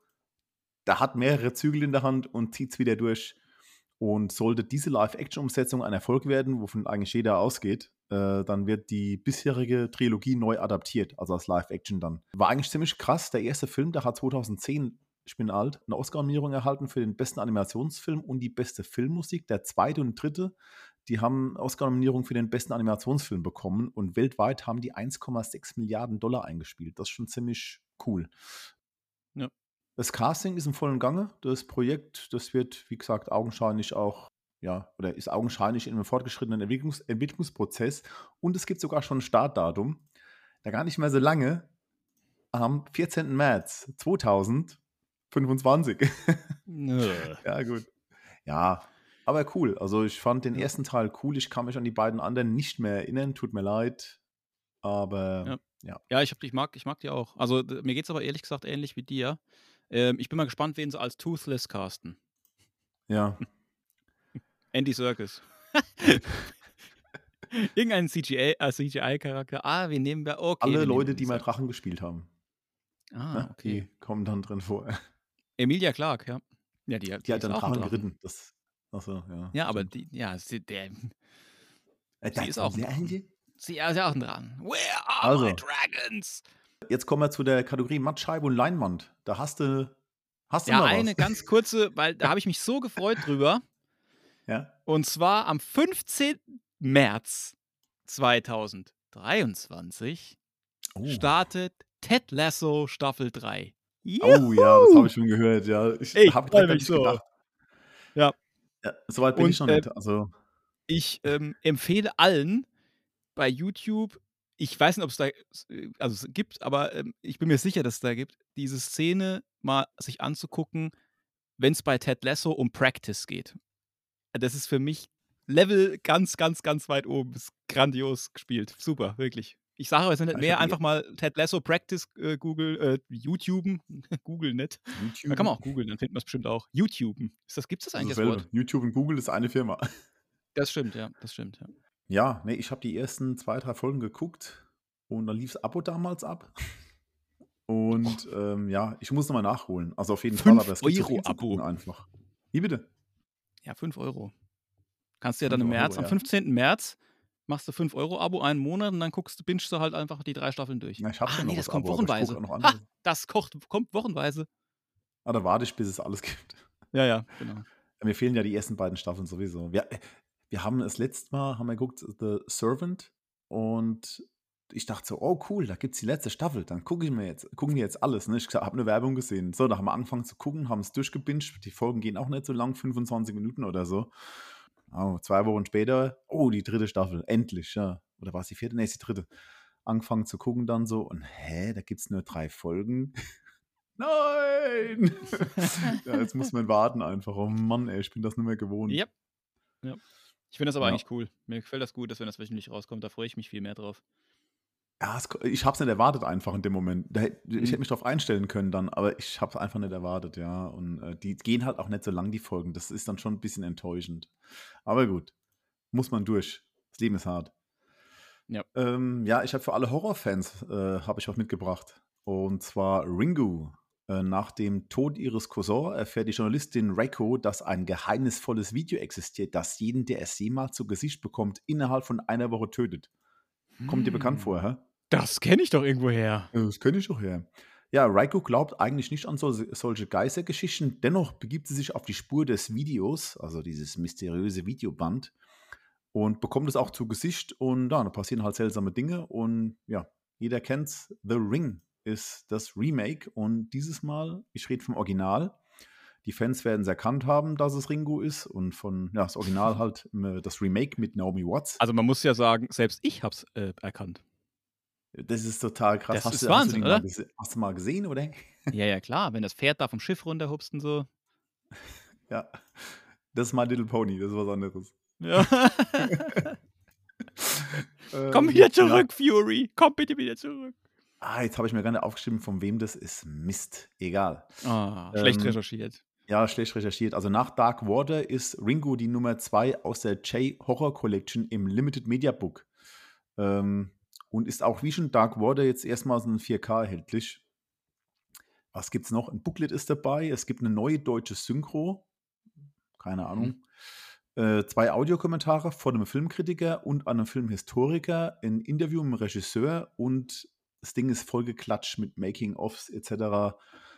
der hat mehrere Zügel in der Hand und zieht's wieder durch. Und sollte diese Live-Action-Umsetzung ein Erfolg werden, wovon eigentlich jeder ausgeht, äh, dann wird die bisherige Trilogie neu adaptiert, also als Live-Action dann. War eigentlich ziemlich krass. Der erste Film, der hat 2010, ich bin alt, eine Oscar-Nominierung erhalten für den besten Animationsfilm und die beste Filmmusik. Der zweite und dritte, die haben Oscar-Nominierung für den besten Animationsfilm bekommen und weltweit haben die 1,6 Milliarden Dollar eingespielt. Das ist schon ziemlich cool. Ja. Das Casting ist im vollen Gange. Das Projekt, das wird, wie gesagt, augenscheinlich auch, ja, oder ist augenscheinlich in einem fortgeschrittenen Entwicklungs Entwicklungsprozess. Und es gibt sogar schon ein Startdatum. Da gar nicht mehr so lange, am 14. März 2025. Nö. *laughs* ja, gut. Ja, aber cool. Also ich fand den ersten Teil cool. Ich kann mich an die beiden anderen nicht mehr erinnern. Tut mir leid. Aber Ja. ja. Ja, ich habe ich mag ich mag die auch. Also, mir geht's aber ehrlich gesagt ähnlich wie dir. Ähm, ich bin mal gespannt, wen sie als Toothless casten. Ja. *laughs* Andy Serkis. *laughs* Irgendein CGA äh, CGI-Charakter. Ah, wen nehmen wir? Okay, Alle wir Leute, die mal. Drachen gespielt haben. Ah, Ne? okay. Die kommen dann drin vor. Emilia Clarke, ja. Ja, die Die hat ist dann Drachen. geritten. Das achso, ja, Ja, aber die ja, sie der Äh, sie ist auch 'n Drachen. Drachen. Sie ist auch 'n Drachen. Where are my Also, dragons? jetzt kommen wir zu der Kategorie Mattscheibe und Leinwand. Da hast du hast du Ja, eine was? ganz kurze, weil da habe ich mich so gefreut drüber. *laughs* Ja. Und zwar am 15. März 2023 Oh. startet Ted Lasso Staffel 3. Oh ja, das habe Juhu! ich schon gehört, ja. Ich Ich habe mich so. gedacht. Ja. Ja, so weit bin ich Und, noch äh, nicht. Also ich, ähm, empfehle allen bei YouTube ich weiß nicht, ob's da s äh, also es gibt, aber, ähm, ich bin mir sicher, dass es da gibt, diese Szene mal sich anzugucken, wenn's bei Ted Lasso um Practice geht. Das ist für mich Level ganz, ganz, ganz weit oben. Ist grandios gespielt. Super, wirklich. Ich sage euch jetzt nicht Ah, ich mehr, einfach mal Ted Lasso Practice, äh, Google äh, YouTuben. *laughs* Google nicht. Da kann YouTube. man auch googeln, dann findet man's bestimmt auch. YouTuben. Ist das gibt's das Das eigentlich das Wort? YouTube und Google ist eine Firma. Das stimmt, ja, das stimmt, ja. *laughs* Ja, ne, ich habe die ersten 2, 3 Folgen geguckt und dann lief's Abo damals ab. Und, ähm, ja, ich muss noch mal nachholen. Also auf jeden Fall, 5 aber es gibt Euro Abo. einfach. Wie bitte? Ja, 5 Euro. Kannst du ja dann 5 im Euro, März am ja. 15. März machst du 5 Euro Abo einen Monat und dann guckst du bingest du halt einfach die 3 Staffeln durch. Na, ich habe Ah, schon ne, noch das kommt Abo, wochenweise. Ha, das kocht kommt wochenweise. Ah, da warte ich, bis es alles gibt. Ja, ja, genau. Ja, mir fehlen ja die ersten beiden Staffeln sowieso. Wir, wir haben das letzte Mal haben wir geguckt, The Servant, und ich dachte so, oh cool, da gibt's die letzte Staffel. Dann gucke ich mir jetzt, gucken wir jetzt alles. Ne? Ich habe eine Werbung gesehen. So, da haben wir angefangen zu gucken, haben es durchgebinged. Die Folgen gehen auch nicht so lang, 25 Minuten oder so. Oh, zwei Wochen später, oh, die dritte Staffel, endlich, ja. Oder war es die vierte? Nee, ist die dritte. angefangen zu gucken dann so und hä, da gibt es nur drei Folgen. *laughs* Nein! *laughs* ja, jetzt muss man warten einfach. Oh Mann, ey, ich bin das nicht mehr gewohnt. Yep. Ja. Ich finde das aber Ja. eigentlich cool. Mir gefällt das gut, dass wenn das wöchentlich rauskommt, da freue ich mich viel mehr drauf. Ja, es, ich habe es nicht erwartet einfach in dem Moment. Da, ich Mhm. hätte mich darauf einstellen können dann, aber ich habe es einfach nicht erwartet, ja. Und äh, die gehen halt auch nicht so lang, die Folgen. Das ist dann schon ein bisschen enttäuschend. Aber gut, muss man durch. Das Leben ist hart. Ja. Ähm, ja, ich habe für alle Horrorfans äh, habe ich was mitgebracht. Und zwar Ringu. Äh, Nach dem Tod ihres Cousins erfährt die Journalistin Reiko, dass ein geheimnisvolles Video existiert, das jeden, der es jemals zu Gesicht bekommt, innerhalb von einer Woche tötet. Kommt dir bekannt Hm. vor, hä? Das kenne ich doch irgendwo her. Das kenne ich doch her. Ja, Raiko glaubt eigentlich nicht an so, solche Geistergeschichten. Dennoch begibt sie sich auf die Spur des Videos, also dieses mysteriöse Videoband, und bekommt es auch zu Gesicht. Und ja, da passieren halt seltsame Dinge. Und ja, jeder kennt's. The Ring ist das Remake. Und dieses Mal, ich rede vom Original. Die Fans werden es erkannt haben, dass es Ringo ist. Und von, ja, das Original halt äh, das Remake mit Naomi Watts. Also man muss ja sagen, selbst ich hab's äh, erkannt. Das ist total krass. Das ist du, Wahnsinn, hast, du oder? Mal hast du mal gesehen, oder? *laughs* ja, ja, klar, wenn das Pferd da vom Schiff runterhupst und so. Ja, das ist My Little Pony, das ist was anderes. Ja. *laughs* Ähm, Komm wieder ja. zurück, Fury. Komm bitte wieder zurück. Ah, jetzt habe ich mir nicht aufgeschrieben, von wem das ist. Mist, egal. Ah, schlecht Ähm, recherchiert. Ja, schlecht recherchiert. Also nach Dark Water ist Ringo die Nummer 2 aus der J-Horror Collection im Limited Media Book. Ähm, und ist auch wie schon Dark Water jetzt erstmals in 4K erhältlich. Was gibt es noch? Ein Booklet ist dabei. Es gibt eine neue deutsche Synchro. Keine Ahnung. Äh, zwei Audiokommentare von einem Filmkritiker und einem Filmhistoriker, ein Interview mit dem Regisseur und das Ding ist vollgeklatscht mit Making-ofs etc.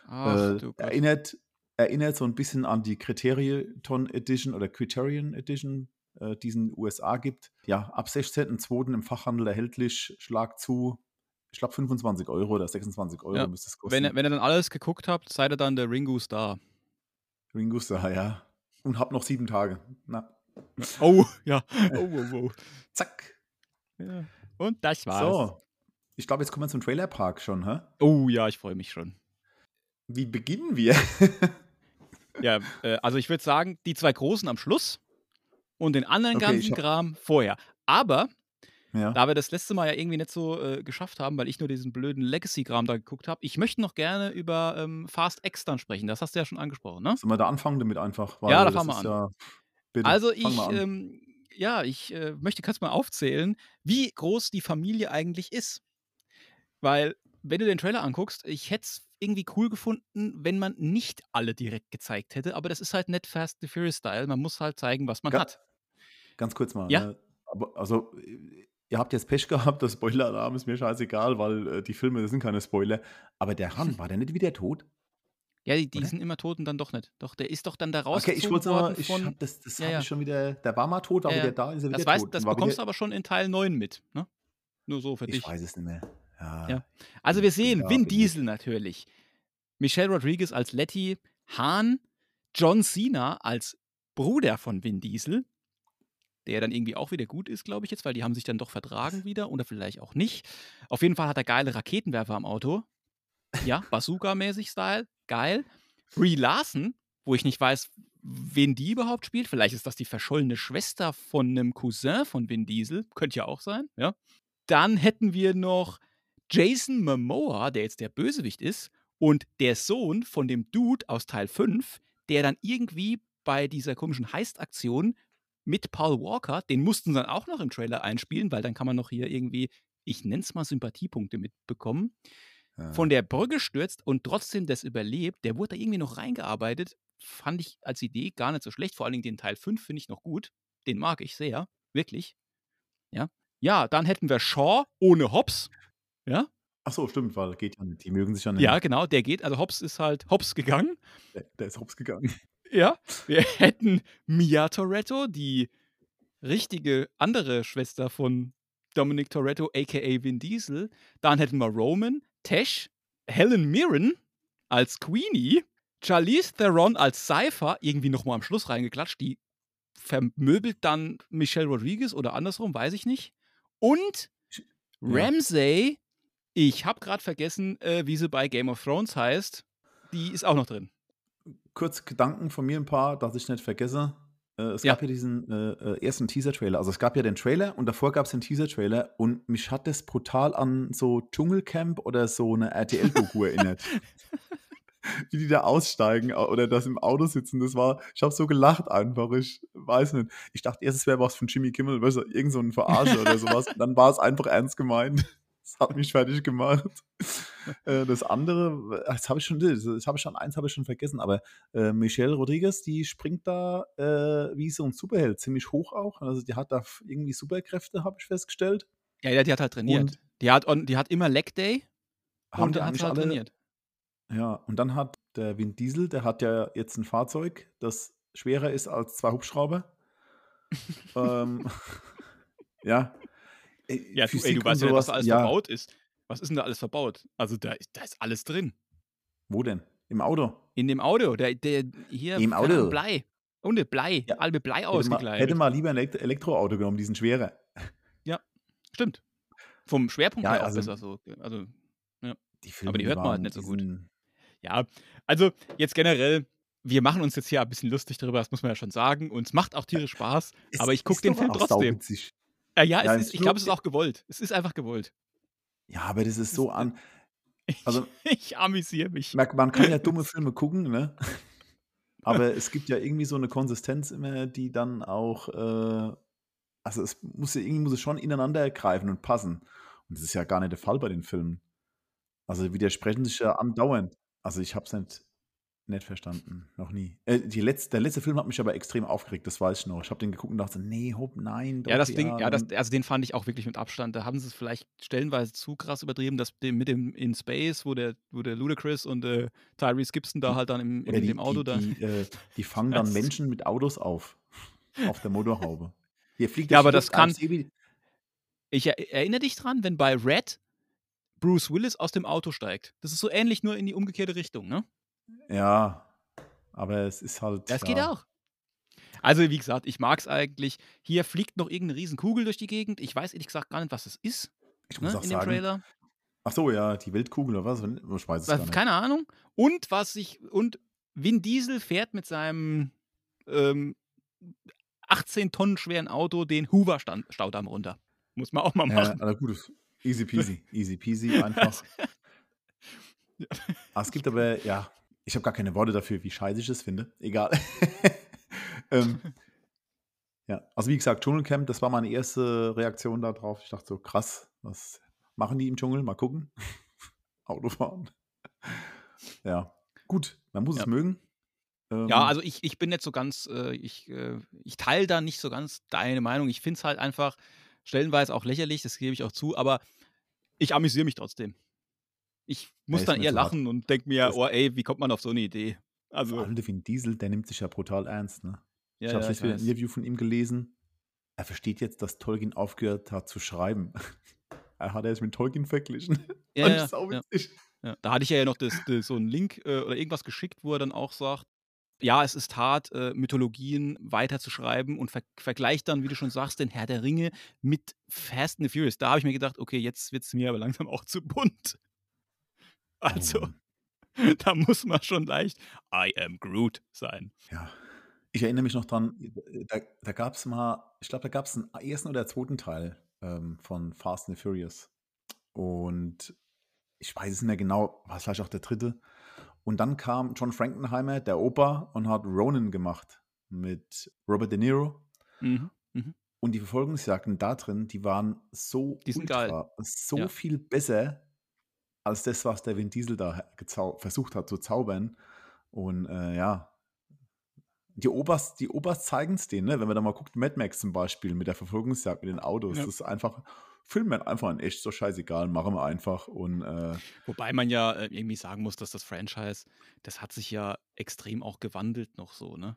Ach, Äh, erinnert, erinnert so ein bisschen an die Criterion Edition oder Criterion Edition, äh, die es in den USA gibt. Ja, ab 16.02. im Fachhandel erhältlich. Schlag zu. Ich glaube 25 Euro oder 26 Euro Ja, müsste es kosten. Wenn, ihr- wenn ihr dann alles geguckt habt, seid ihr dann der Ringo Star. Ringo Starr, ja. Und hab noch sieben Tage. Na, Oh, *laughs* ja. Oh, oh, oh. zack. Ja. Und das war's. So. Ich glaube, jetzt kommen wir zum Trailerpark schon, hä? Oh ja, ich freue mich schon. Wie beginnen wir? *laughs* Ja, äh, also ich würde sagen, die zwei Großen am Schluss und den anderen Okay, ganzen Kram vorher. Aber ja. da wir das letzte Mal ja irgendwie nicht so äh, geschafft haben, weil ich nur diesen blöden Legacy-Kram da geguckt habe, ich möchte noch gerne über ähm, Fast X dann sprechen. Das hast du ja schon angesprochen, ne? Sollen wir da anfangen damit einfach? Ja, da fangen wir an. Ja, bitte, Also ich, ähm, ja, ich äh, möchte kannst mal aufzählen, wie groß die Familie eigentlich ist. Weil, wenn du den Trailer anguckst, ich hätte es irgendwie cool gefunden, wenn man nicht alle direkt gezeigt hätte, aber das ist halt nicht Fast and Furious Style. Man muss halt zeigen, was man Ga- hat. Ganz kurz mal. Ja? Ne? Aber, also, äh, ihr habt jetzt Pech *laughs* gehabt, das Spoiler-Alarm ist mir scheißegal, weil äh, die Filme das sind keine Spoiler. Aber der Han, *laughs* war der nicht wieder tot? Ja, die, die Oder? sind immer tot und dann doch nicht. Doch, der ist doch dann da Okay, rausgezogen ich wollte mal, ich von. hab das, das Ja, ja. ich schon wieder, der war mal tot, aber Ja, ja. wieder da ist er wieder Das, weißt, tot. das bekommst du aber schon in Teil 9 mit, ne? Nur so für Ich dich. weiß es nicht mehr. Ja. Ja. Also wir sehen da, Vin. Diesel natürlich, Michelle Rodriguez als Letty, Han, John Cena als Bruder von Vin Diesel, der dann irgendwie auch wieder gut ist, glaube ich jetzt, weil die haben sich dann doch vertragen wieder oder vielleicht auch nicht. Auf jeden Fall hat er geile Raketenwerfer am Auto. Ja, Bazooka-mäßig Style, geil. Brie Larson, wo ich nicht weiß, wen die überhaupt spielt. Vielleicht ist das die verschollene Schwester von einem Cousin von Vin Diesel. Könnte ja auch sein, ja. Dann hätten wir noch Jason Momoa, der jetzt der Bösewicht ist, und der Sohn von dem Dude aus Teil 5, der dann irgendwie bei dieser komischen Heist-Aktion mit Paul Walker, den mussten sie dann auch noch im Trailer einspielen, weil dann kann man noch hier irgendwie, ich nenne es mal Sympathiepunkte mitbekommen, Ja. von der Brücke stürzt und trotzdem das überlebt. Der wurde da irgendwie noch reingearbeitet. Fand ich als Idee gar nicht so schlecht. Vor allen Dingen den Teil 5 finde ich noch gut. Den mag ich sehr. Wirklich. Ja. Ja, dann hätten wir Shaw ohne Hobbs. Ja. Ach so, stimmt, weil geht ja nicht. Die mögen sich ja nicht. Ja, genau, der geht. Also Hobbs ist halt Hobbs gegangen. Der, der ist hops gegangen. *laughs* Ja. Wir *laughs* hätten Mia Toretto, die richtige andere Schwester von Dominic Toretto, aka Vin Diesel. Dann hätten wir Roman, Tesh, Helen Mirren als Queenie, Charlize Theron als Cypher, irgendwie nochmal am Schluss reingeklatscht. Die vermöbelt dann Michelle Rodriguez oder andersrum, weiß ich nicht. Und Ja. Ramsay, ich habe gerade vergessen, äh, wie sie bei Game of Thrones heißt. Die ist auch noch drin. Kurz Gedanken von mir ein paar, dass ich nicht vergesse. Äh, es Ja. gab ja diesen äh, äh, ersten Teaser-Trailer. Also es gab ja den Trailer und davor gab es den Teaser-Trailer und mich hat das brutal an so Dschungelcamp oder so eine RTL-Doku *laughs* erinnert. Wie die da aussteigen au- oder das im Auto sitzen, das war, ich habe so gelacht einfach, ich weiß nicht. Ich dachte erst, es wäre was von Jimmy Kimmel, weißt du, irgend so ein Verarsche oder sowas. *laughs* Dann war es einfach ernst gemeint. Das hat mich fertig gemacht. *laughs* Äh, Das andere, das habe ich schon, das habe ich schon, eins habe ich schon vergessen, aber äh, Michelle Rodriguez, die springt da äh, wie so ein Superheld, ziemlich hoch auch. Also die hat da irgendwie Superkräfte, habe ich festgestellt. Ja, ja, die hat halt trainiert. Und die, hat, on- die hat immer Leg Day haben und die hat halt alle, trainiert. ja, und dann hat der Vin Diesel, der hat ja jetzt ein Fahrzeug, das schwerer ist als zwei Hubschrauber. *laughs* ähm, *laughs* ja. Äh, Ja, du, ey, du weißt ja nicht, was sowas, da alles ja. verbaut ist. Was ist denn da alles verbaut? Also da, ist- da ist alles drin. Wo denn? Im Auto? In dem Auto, der, der hier, Im Auto. Blei. Ohne Blei. Ja. Mit Blei Hätte mal, ausgekleidet. hätte mal lieber ein Elekt- Elektroauto genommen, die sind schwerer. Stimmt. Vom Schwerpunkt Ja, her auch also- besser so. Also, Die Filme, Aber die hört man halt nicht so gut. diesen- ja. Also, jetzt generell, wir machen uns jetzt hier ein bisschen lustig darüber, das muss man ja schon sagen. Und es macht auch tierisch Spaß. Es aber ich gucke den Film auch trotzdem. sauwitzig. Äh, ja, es Ja, ist, ich glaube, es ist auch gewollt. Es ist einfach gewollt. Ja, aber das ist so an. Ich, Also- *laughs* ich amüsiere mich. Man, man kann ja dumme *laughs* Filme gucken, ne? Aber es gibt ja irgendwie so eine Konsistenz immer, die dann auch, äh, also es muss ja irgendwie muss es schon ineinander greifen und passen. Und das ist ja gar nicht der Fall bei den Filmen. Also widersprechen sich ja andauernd. Also ich habe es nicht, nicht verstanden, noch nie. Äh, letzte, der letzte Film hat mich aber extrem aufgeregt, das weiß ich noch. Ich habe den geguckt und dachte, nee, hopp, nein, doch, Ja, das Ding, ja, das, also den fand ich auch wirklich mit Abstand. Da haben sie es vielleicht stellenweise zu krass übertrieben, dass mit dem in Space, wo der, wo der Ludacris und äh, Tyrese Gibson da Die- halt dann im, in die, dem Auto die, da. die, äh, die *laughs* fangen dann Menschen mit Autos auf, auf der Motorhaube. Hier fliegt Ja, durch die aber das kann- ich er, erinnere dich dran, wenn bei Red Bruce Willis aus dem Auto steigt. Das ist so ähnlich, nur in die umgekehrte Richtung, ne? Ja, aber es ist halt. Das ja, geht auch. Also, wie gesagt, ich mag es eigentlich. Hier fliegt noch irgendeine riesen Kugel durch die Gegend. Ich weiß ehrlich gesagt gar nicht, was es ist, Ich ne, muss auch in dem sagen. Trailer. Ach so, ja, die Weltkugel oder was? Ich weiß es gar Was, nicht. keine Ahnung. Und was ich. Und Vin Diesel fährt mit seinem ähm, 18 Tonnen schweren Auto den Hoover-Staudamm runter. Muss man auch mal Ja, machen. also gut, easy *laughs* peasy. Easy peasy einfach. Ja. Ah, es gibt aber, ja, ich habe gar keine Worte dafür, wie scheiße ich es finde. Egal. *laughs* ähm, *laughs* ja, also wie gesagt, Dschungelcamp, das war meine erste Reaktion darauf. Ich dachte so, krass, was machen die im Dschungel? Mal gucken. *laughs* Autofahren. Ja, gut, man muss Ja. es mögen. Ähm, Ja, also ich, ich bin nicht so ganz, äh, ich, äh, ich teile da nicht so ganz deine Meinung. Ich finde es halt einfach stellenweise auch lächerlich, das gebe ich auch zu, aber ich amüsiere mich trotzdem. Ich muss ist dann eher zu hart. lachen und denke mir, Das- oh ey, wie kommt man auf so eine Idee? Vor Also, allem der Vin Diesel, der nimmt sich ja brutal ernst, ne? ja, ich habe ja, wieder ein. Interview von ihm gelesen. Er versteht jetzt, dass Tolkien aufgehört hat zu schreiben. *laughs* er hat erst mit Tolkien verglichen. *laughs* Ja, ja, ich ja. Ja, da hatte ich ja noch das, das, so einen Link äh, oder irgendwas geschickt, wo er dann auch sagt, ja, es ist hart, äh, Mythologien weiterzuschreiben und ver vergleicht dann, wie du schon sagst, den Herr der Ringe mit Fast and the Furious. Da habe ich mir gedacht, okay, jetzt wird es mir aber langsam auch zu bunt. Also, Mann. *laughs* da muss man schon leicht I am Groot sein. Ja. Ich erinnere mich noch dran, da, da gab es mal, ich glaube, da gab es einen ersten oder zweiten Teil ähm, von Fast and the Furious. Und ich weiß es nicht mehr genau, war es vielleicht auch der dritte. Und dann kam John Frankenheimer, der Opa, und hat Ronin gemacht mit Robert De Niro. Mhm. Und die Verfolgungsjagden da drin, die waren so Die sind ultra, geil. so Ja. viel besser als das, was der Vin Diesel da versucht hat zu zaubern. Und äh, ja, die Opas, die Opas zeigen es denen, ne? wenn man da mal guckt, Mad Max zum Beispiel mit der Verfolgungsjagd mit den Autos, Ja. das ist einfach, filmen wir einfach in echt, so scheißegal, machen wir einfach. Und äh, Wobei man ja äh, irgendwie sagen muss, dass das Franchise, das hat sich ja extrem auch gewandelt noch so, ne?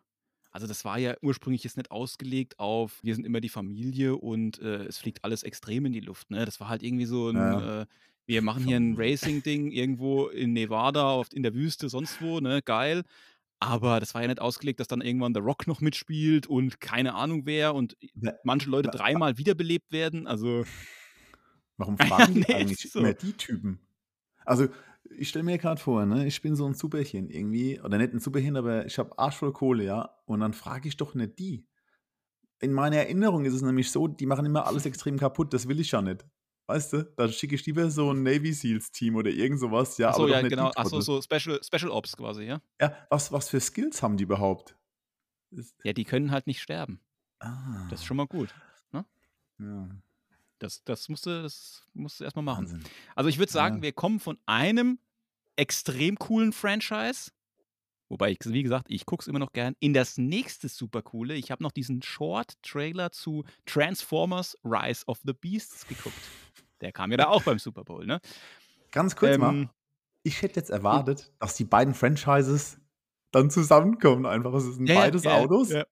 Also das war ja ursprünglich jetzt nicht ausgelegt auf, wir sind immer die Familie und äh, es fliegt alles extrem in die Luft, ne? Das war halt irgendwie so ein, Ja. äh, wir machen hier ein. Racing-Ding irgendwo in Nevada, auf, in der Wüste, sonst wo, ne? Geil. Aber das war ja nicht ausgelegt, dass dann irgendwann The Rock noch mitspielt und keine Ahnung wer und manche Leute dreimal wiederbelebt werden. Also *laughs* Warum *laughs* fragen die nee, eigentlich so. immer die Typen? Also, ich stelle mir gerade vor, ne, ich bin so ein Superchen irgendwie, oder nicht ein Superchen, aber ich habe Arsch voll Kohle, ja, und dann frage ich doch nicht die. In meiner Erinnerung ist es nämlich so, die machen immer alles *laughs* extrem kaputt, das will ich ja nicht. Weißt du? Da schicke ich lieber so ein Navy Seals Team oder irgend sowas, ja, Achso, aber ja, nicht genau. Achso, so Special, Special Ops quasi, ja? Ja, was, was für Skills haben die überhaupt? Ja, die können halt nicht sterben. ah, Das ist schon mal gut. ja, Das, das musst du, das musst du erstmal machen. Wahnsinn. Also ich würde sagen, Ja. wir kommen von einem extrem coolen Franchise, wobei ich, wie gesagt, ich gucke es immer noch gern, in das nächste super coole. Ich habe noch diesen Short-Trailer zu Transformers Rise of the Beasts geguckt. Der kam ja da auch beim Super Bowl, ne? Ganz kurz mal, Ähm, ich hätte jetzt erwartet, dass die beiden Franchises dann zusammenkommen einfach. Es sind ja, beides ja, Autos. Ja.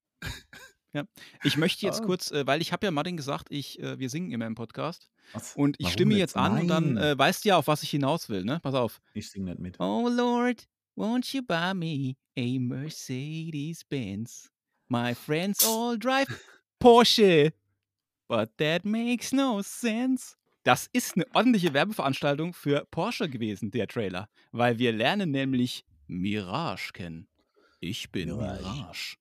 ja. Ich möchte jetzt Ah. kurz, äh, weil ich habe ja Martin gesagt, ich, äh, wir singen immer im Podcast. Was? Und ich Warum stimme jetzt an und dann Nein. äh, weißt du ja, auf was ich hinaus will, ne? Pass auf. Ich singe nicht mit. Oh Lord, won't you buy me a Mercedes Benz? My friends *laughs* all drive Porsche, but that makes no sense. Das ist eine ordentliche Werbeveranstaltung für Porsche gewesen, der Trailer, weil wir lernen nämlich Mirage kennen. Ich bin Mirage. Mirage.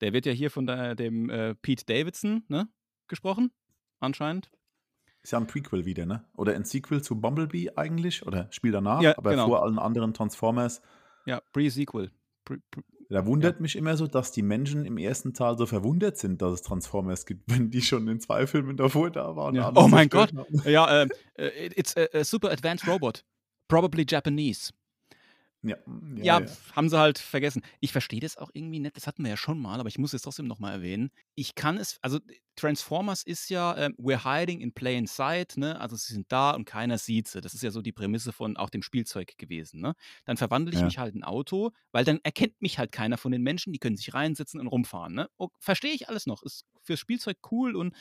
Der wird ja hier von der, dem äh, Pete Davidson ne, gesprochen, anscheinend. Ist ja ein Prequel wieder, ne? Oder ein Sequel zu Bumblebee eigentlich? Oder Spiel danach, Ja, aber genau. vor allen anderen Transformers. Ja, Pre-Sequel. Pre pre Da wundert mich immer so, dass die Menschen im ersten Teil so verwundert sind, dass es Transformers gibt, *laughs* wenn die schon in zwei Filmen davor da waren. Ja. Oh mein zerstört haben. Ja, äh, it's a, a super advanced robot. Probably Japanese. Ja, Ja, pf, haben sie halt vergessen. Ich verstehe das auch irgendwie nicht. Das hatten wir ja schon mal, aber ich muss es trotzdem nochmal erwähnen. Ich kann es, also Transformers ist ja, ähm, we're hiding in plain sight, ne? Also sie sind da und keiner sieht sie. Das ist ja so die Prämisse von auch dem Spielzeug gewesen, ne? Dann verwandle ich Ja. mich halt in ein Auto, weil dann erkennt mich halt keiner von den Menschen, die können sich reinsetzen und rumfahren, ne? Oh, Verstehe ich alles noch. Ist fürs Spielzeug cool und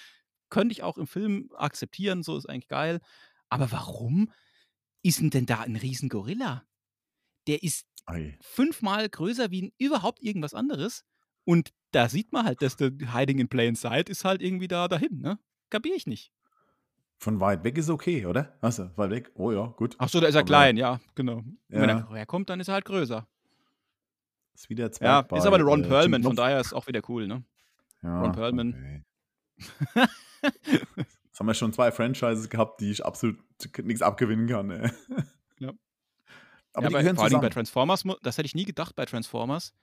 könnte ich auch im Film akzeptieren, so ist eigentlich geil. Aber warum ist denn, denn da ein Riesengorilla? Der ist Ei. fünfmal größer wie überhaupt irgendwas anderes. Und da sieht man halt, dass der Hiding in Plain Sight ist halt irgendwie da dahin, ne? Kapier ich nicht. Von weit weg ist okay, oder? Also, weit weg. Oh ja, gut. Ach so, da ist er Aber- klein, ja, genau. Und Wenn Ja. er herkommt, dann ist er halt größer. Ist wieder zwei Ja, bei, ist aber eine Ron äh, Perlman, von daher ist auch wieder cool, ne? Ja, Ron Perlman. okay. Jetzt haben wir schon zwei Franchises gehabt, die ich absolut nichts abgewinnen kann. Ey. Ja. Aber ja, die gehören vor allem bei. Transformers, das hätte ich nie gedacht bei Transformers,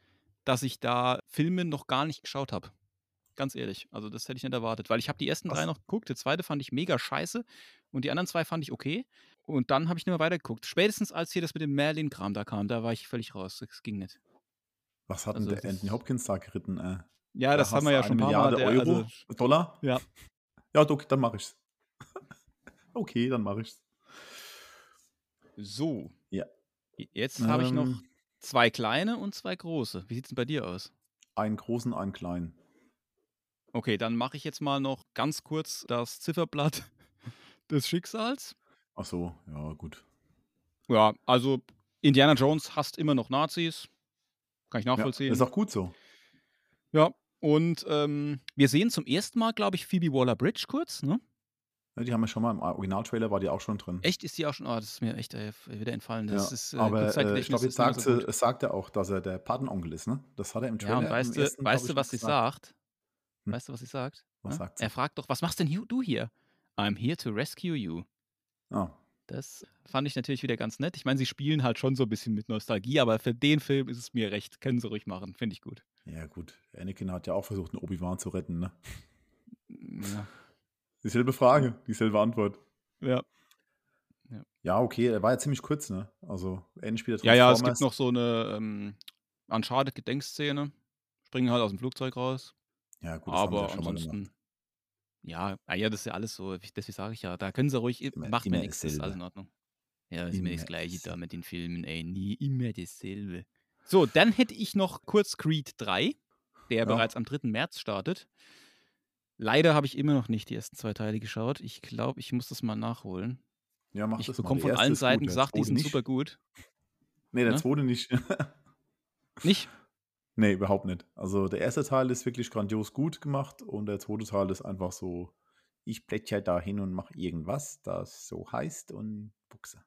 dass ich da Filme noch gar nicht geschaut habe. Ganz ehrlich. Also das hätte ich nicht erwartet. Weil ich habe die ersten Was? drei noch geguckt. Der zweite fand ich mega scheiße. Und die anderen zwei fand ich okay. Und dann habe ich nicht mehr weitergeguckt. Spätestens als hier das mit dem Merlin-Kram da kam, da war ich völlig raus. Das ging nicht. Was hat denn Also der Anthony Hopkins da geritten? Äh? Ja, Da das haben wir ja schon ein eine. Milliarde Der, Euro, also, Dollar? ja. Ja, *laughs* okay, dann mache ich's. okay, dann mache ich's. So. Ja. Jetzt habe ich noch Ähm. zwei kleine und zwei große. Wie sieht es denn bei dir aus? Einen großen, einen kleinen. Okay, dann mache ich jetzt mal noch ganz kurz das Zifferblatt *laughs* des Schicksals. Ach so, ja, gut. Ja, also Indiana Jones hasst immer noch Nazis. Kann ich Ja, nachvollziehen. ist auch gut so. Ja, und ähm, wir sehen zum ersten Mal, glaube ich, Phoebe Waller-Bridge kurz. Ne? Ja, die haben wir schon mal im Originaltrailer, war die auch schon drin. Echt ist die auch schon. Oh, das ist mir echt äh, wieder entfallen. Das Ja, ist, äh, aber äh, ich glaube, jetzt sagt, so sagt er auch, dass er der Patenonkel ist, ne? Das hat er im Ja, Trailer. und im weißt du, ersten, weißt glaub du, was sie sagt? Hm? Weißt du, was sie sagt? Was Ja? sagt sie? Er fragt doch, was machst denn du hier? I'm here to rescue you. Ah, Das fand ich natürlich wieder ganz nett. Ich meine, sie spielen halt schon so ein bisschen mit Nostalgie, aber für den Film ist es mir recht. Können sie ruhig machen. Finde ich gut. ja, gut. Anakin hat ja auch versucht, einen Obi-Wan zu retten, ne? Ja. Dieselbe Frage, dieselbe Antwort. Ja, Ja, okay, er war ja ziemlich kurz, ne? Also, Endspieler ja, ja, es gibt noch so eine ähm, Uncharted-Gedenkszene. Springen halt aus dem Flugzeug raus. Ja, gut, das haben sie aber ja schon mal gemacht. ansonsten. Ja, ah ja, das ist ja alles so. wie- Deswegen sage ich ja, da können sie ruhig. Immer- macht mir immer nichts, das ist alles in. Ordnung. Ja, ist immer das Immer Gleiche da mit den Filmen, ey. Nie immer dasselbe. So, dann hätte ich noch kurz Creed 3, der Ja. bereits am 3. März startet. Leider habe ich immer noch nicht die ersten zwei Teile geschaut. Ich glaube, ich muss das mal nachholen. Ja, mach Ich das mal. bekomme Der von allen gut, Seiten der gesagt, die sind nicht. super gut. Nee, der ne? zweite nicht. *laughs* Nicht? nee, überhaupt nicht. Also, der erste Teil ist wirklich grandios gut gemacht und der zweite Teil ist einfach so ich plätscher da hin und mache irgendwas, das so heißt und Buchse.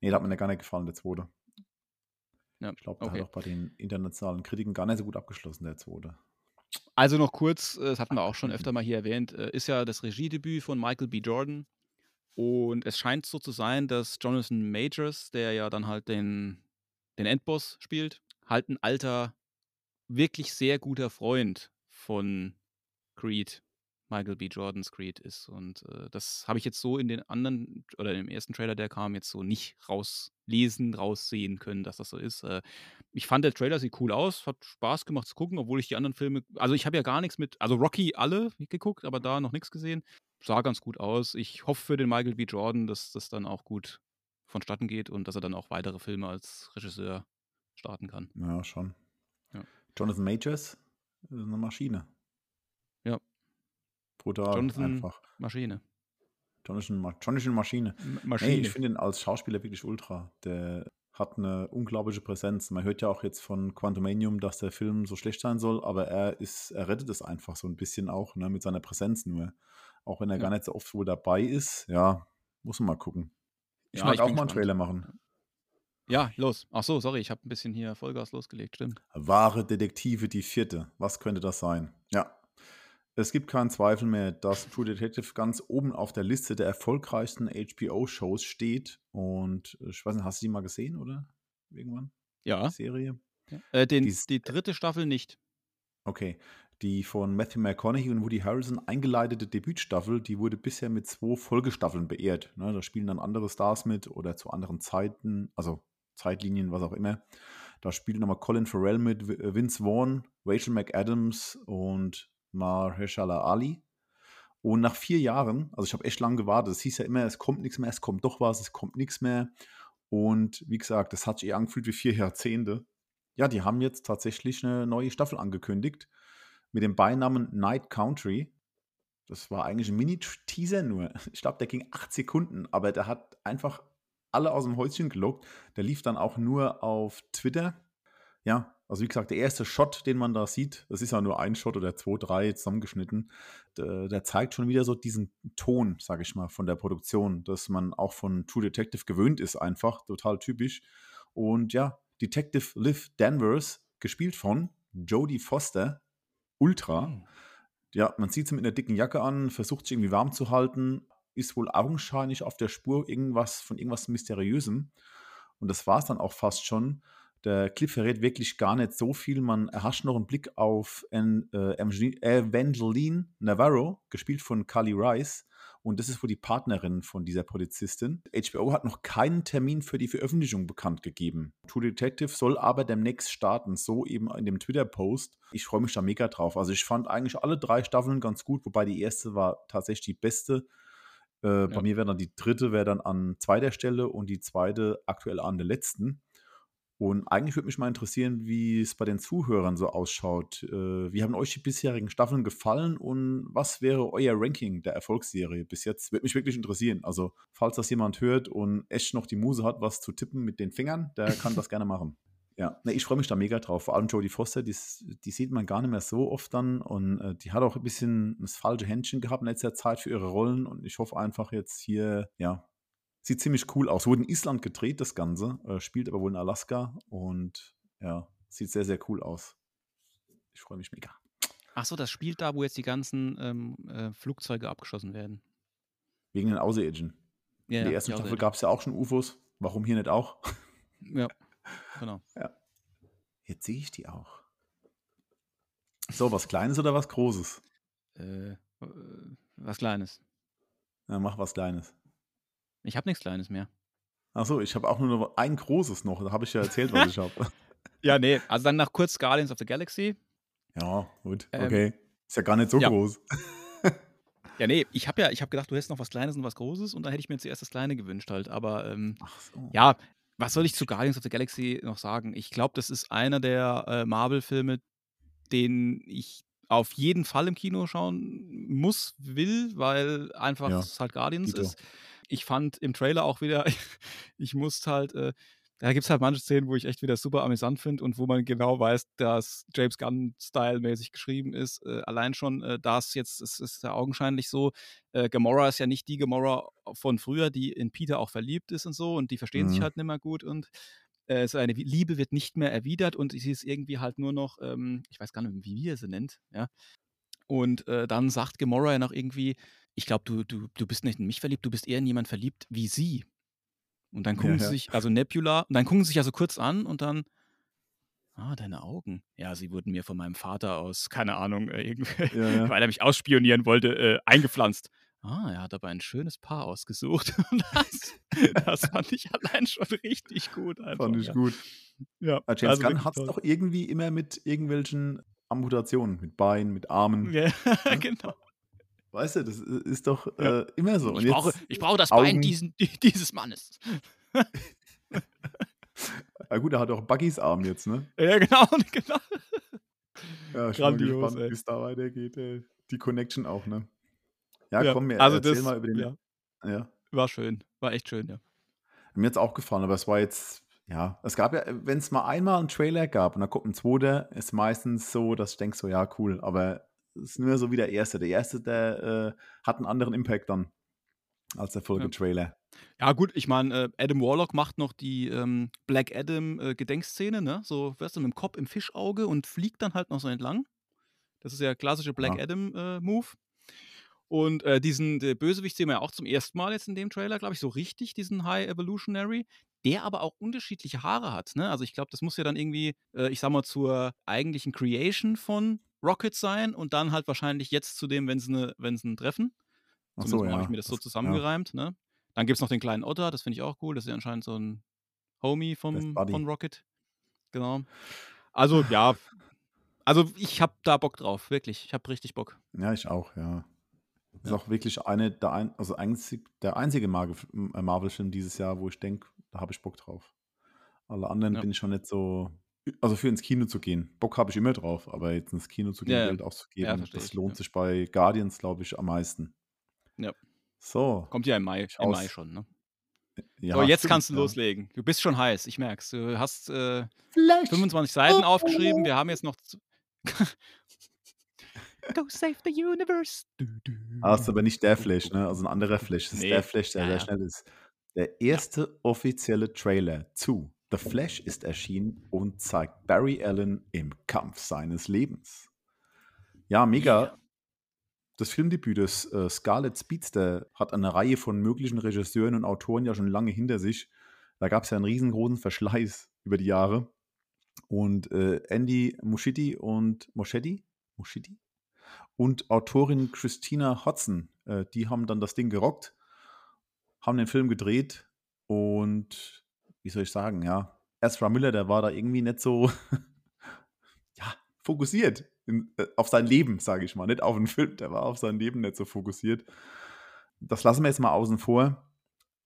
Nee, da hat mir gar nicht gefallen, der zweite. Ja, Ich glaube, der okay. hat auch bei den internationalen Kritiken gar nicht so gut abgeschlossen, der zweite. Also noch kurz, äh, das hatten wir auch schon öfter mal hier erwähnt, äh, ist ja das Regiedebüt von Michael B. Jordan. Und es scheint so zu sein, dass Jonathan Majors, der ja dann halt den, den Endboss spielt, halt ein alter, wirklich sehr guter Freund von Creed, Michael B. Jordans Creed ist. Und äh, das habe ich jetzt so in den anderen oder im ersten Trailer, der kam, jetzt so nicht rauslesen, raussehen können, dass das so ist. Äh, ich fand, der Trailer sieht cool aus, hat Spaß gemacht zu gucken, obwohl ich die anderen Filme, also ich habe ja gar nichts mit, also Rocky alle geguckt, aber da noch nichts gesehen. Sah ganz gut aus. Ich hoffe für den Michael B. Jordan, dass das dann auch gut vonstatten geht und dass er dann auch weitere Filme als Regisseur starten kann. Ja, schon. Ja. Jonathan Majors ist eine Maschine. Brutal, Jonathan einfach. Maschine. Jonathan, Ma Jonathan Maschine. M Nee, Maschine. ich finde ihn als Schauspieler wirklich ultra. Der hat eine unglaubliche Präsenz. Man hört ja auch jetzt von Quantumanium, dass der Film so schlecht sein soll, aber er ist, er rettet es einfach so ein bisschen auch, ne, mit seiner Präsenz nur. Auch wenn er Ja. gar nicht so oft wohl dabei ist, ja, muss man mal gucken. Ich Ja, mag ich auch mal einen gespannt. Trailer machen. Ja, los. Ach so, sorry, ich habe ein bisschen hier Vollgas losgelegt, stimmt. Wahre Detektive, die vierte. Was könnte das sein? Ja. Es gibt keinen Zweifel mehr, dass True Detective ganz oben auf der Liste der erfolgreichsten HBO-Shows steht. Und äh, ich weiß nicht, hast du die mal gesehen, oder? Irgendwann? Ja. Die Serie? Äh, den, Dies- die dritte Staffel nicht. Okay. Die von Matthew McConaughey und Woody Harrelson eingeleitete Debütstaffel, die wurde bisher mit zwei Folgestaffeln beehrt. Ne, da spielen dann andere Stars mit oder zu anderen Zeiten, also Zeitlinien, was auch immer. Da spielen nochmal Colin Farrell mit, äh, Vince Vaughn, Rachel McAdams und Mahershala Ali. Und nach vier Jahren, also ich habe echt lange gewartet, es hieß ja immer, es kommt nichts mehr, es kommt doch was, es kommt nichts mehr. Und wie gesagt, das hat sich eher angefühlt wie vier Jahrzehnte. Ja, die haben jetzt tatsächlich eine neue Staffel angekündigt mit dem Beinamen Night Country. Das war eigentlich ein Mini-Teaser nur. *laughs* Ich glaube, der ging acht Sekunden, aber der hat einfach alle aus dem Häuschen gelockt. Der lief dann auch nur auf Twitter. Ja, also wie gesagt, der erste Shot, den man da sieht, das ist ja nur ein Shot oder zwei, drei zusammengeschnitten, der, der zeigt schon wieder so diesen Ton, sage ich mal, von der Produktion, dass man auch von True Detective gewöhnt ist, einfach total typisch. Und ja, Detective Liv Danvers, gespielt von Jodie Foster, Ultra. Hm. Ja, man sieht sie mit einer dicken Jacke an, versucht sich irgendwie warm zu halten, ist wohl augenscheinlich auf der Spur irgendwas von irgendwas Mysteriösem. Und das war es dann auch fast schon. Der Clip verrät wirklich gar nicht so viel. Man erhascht noch einen Blick auf An- äh, Evangel- Evangeline Navarro, gespielt von Carly Rice. Und das ist wohl die Partnerin von dieser Polizistin. HBO hat noch keinen Termin für die Veröffentlichung bekannt gegeben. True Detective soll aber demnächst starten, so eben in dem Twitter-Post. Ich freue mich da mega drauf. Also ich fand eigentlich alle drei Staffeln ganz gut, wobei die erste war tatsächlich die beste. Äh, Bei Ja. mir wäre dann die dritte wäre dann an zweiter Stelle und die zweite aktuell an der letzten. Und eigentlich würde mich mal interessieren, wie es bei den Zuhörern so ausschaut. Äh, wie haben euch die bisherigen Staffeln gefallen und was wäre euer Ranking der Erfolgsserie bis jetzt? Würde mich wirklich interessieren. Also, falls das jemand hört und echt noch die Muse hat, was zu tippen mit den Fingern, der *laughs* kann das gerne machen. Ja, ne, ich freue mich da mega drauf. Vor allem Jodie Foster, die, die sieht man gar nicht mehr so oft dann. Und äh, die hat auch ein bisschen das falsche Händchen gehabt in letzter Zeit für ihre Rollen. Und ich hoffe einfach jetzt hier, ja, sieht ziemlich cool aus. Wurde in Island gedreht, das Ganze. Äh, spielt aber wohl in Alaska. Und ja, sieht sehr, sehr cool aus. Ich freue mich mega. Ach so, das spielt da, wo jetzt die ganzen ähm, äh, Flugzeuge abgeschossen werden. Wegen den Außerirdischen. Ja, in der ja, ersten Staffel gab es ja auch schon UFOs. Warum hier nicht auch? *laughs* Ja, genau. Jetzt sehe ich die auch. So, was Kleines oder was Großes? Äh, äh, was Kleines. Ja, mach was Kleines. Ich habe nichts Kleines mehr. Achso, ich habe auch nur noch ein großes noch. Da habe ich ja erzählt, was ich habe. *laughs* *laughs* Ja, nee. Also dann nach kurz Guardians of the Galaxy. Ja, gut. Ähm, Okay. Ist ja gar nicht so ja. groß. *laughs* Ja, nee, ich habe ja, ich habe gedacht, du hättest noch was Kleines und was Großes und dann hätte ich mir zuerst das Kleine gewünscht halt. Aber ähm, so. ja, was soll ich zu Guardians of the Galaxy noch sagen? Ich glaube, das ist einer der äh, Marvel-Filme, den ich auf jeden Fall im Kino schauen muss, will, weil einfach Ja, es halt Guardians Dito. ist. Ich fand im Trailer auch wieder, *laughs* ich musste halt, äh, da gibt es halt manche Szenen, wo ich echt wieder super amüsant finde und wo man genau weiß, dass James Gunn-Style-mäßig geschrieben ist. Äh, allein schon äh, das jetzt, es ist ja augenscheinlich so, äh, Gamora ist ja nicht die Gamora von früher, die in Peter auch verliebt ist und so und die verstehen mhm. sich halt nicht mehr gut und äh, seine Liebe wird nicht mehr erwidert und sie ist irgendwie halt nur noch, ähm, ich weiß gar nicht, wie er sie nennt, ja. Und äh, dann sagt Gamora ja noch irgendwie, ich glaube, du, du, du bist nicht in mich verliebt, du bist eher in jemanden verliebt wie sie. Und dann *laughs* gucken ja, sie ja. sich, also Nebula, und dann gucken sie sich also kurz an und dann, ah, deine Augen. Ja, sie wurden mir von meinem Vater aus, keine Ahnung, äh, *laughs* ja, weil er mich ausspionieren wollte, äh, eingepflanzt. Ah, er hat aber ein schönes Paar ausgesucht. *laughs* Das, das, fand ich allein schon richtig gut. Einfach, fand ich gut. Ja, James also Gunn hat es doch irgendwie immer mit irgendwelchen Amputationen, mit Beinen, mit Armen. Ja, ne? genau. Weißt du, das ist doch ja. äh, immer so. ich, brauche, ich brauche das Augen... Bein diesen, dieses Mannes. *laughs* ja gut, er hat auch Buggys Arm jetzt, ne? *laughs* Ja, genau, *laughs* genau. Ja, schon Grandios, gespannt, wie es da weitergeht. Ey. Die Connection auch, ne? Ja, ja komm, mir also erzähl das, mal über den... Ja. ja. War schön, war echt schön, ja. Mir hat es auch gefallen, aber es war jetzt, ja, es gab ja, wenn es mal einmal einen Trailer gab und dann kommt ein zweiter, ist meistens so, dass ich denke so, ja, cool, aber ist nur so wie der erste. Der erste, der äh, hat einen anderen Impact dann als der Folgetrailer. Ja. ja, gut, ich meine, äh, Adam Warlock macht noch die ähm, Black Adam-Gedenkszene, äh, ne? So, weißt du, mit dem Kopf im Fischauge und fliegt dann halt noch so entlang. Das ist ja klassische Black ja. Adam-Move. Äh, und äh, diesen Bösewicht sehen wir ja auch zum ersten Mal jetzt in dem Trailer, glaube ich, so richtig, diesen High Evolutionary, der aber auch unterschiedliche Haare hat. Ne? Also ich glaube, das muss ja dann irgendwie, äh, ich sag mal, zur eigentlichen Creation von Rocket sein und dann halt wahrscheinlich jetzt zu dem, wenn sie ne, einen treffen. Ach Zumindest so, ja. habe ich mir das so zusammengereimt. Ja. Ne? Dann gibt es noch den kleinen Otter, das finde ich auch cool. Das ist ja anscheinend so ein Homie vom, von Rocket. Genau. Also, ja. Also, ich habe da Bock drauf, wirklich. Ich habe richtig Bock. Ja, ich auch, ja. Das ist auch wirklich eine der, ein, also einzig, der einzige äh, Marvel-Film dieses Jahr, wo ich denke, da habe ich Bock drauf. Alle anderen ja. bin ich schon nicht so also für ins Kino zu gehen. Bock habe ich immer drauf, aber jetzt ins Kino zu gehen, Ja, Geld auszugeben, das ich, lohnt ja. sich bei Guardians, glaube ich, am meisten. Ja. So, Kommt ja im Mai, im Mai schon, ne? So, jetzt kannst du ja. loslegen. Du bist schon heiß, ich merk's. Du hast äh, 25 Seiten aufgeschrieben. Wir haben jetzt noch. *laughs* Go save the universe. Du, du, Ah, ist aber nicht der Flash, ne? Also ein anderer Flash. Das ist der Flash, der sehr schnell ist. Der erste offizielle Trailer zu The Flash ist erschienen und zeigt Barry Allen im Kampf seines Lebens. Ja, mega. Das Filmdebüt des äh, Scarlet Speedster hat eine Reihe von möglichen Regisseuren und Autoren ja schon lange hinter sich. Da gab es ja einen riesengroßen Verschleiß über die Jahre. Und äh, Andy Muschietti und Moschetti, Moschetti und Autorin Christina Hudson, äh, die haben dann das Ding gerockt, haben den Film gedreht und wie soll ich sagen, ja, Ezra Miller, der war da irgendwie nicht so, *laughs* ja, fokussiert in, äh, auf sein Leben, sage ich mal, nicht auf den Film, der war auf sein Leben nicht so fokussiert. Das lassen wir jetzt mal außen vor.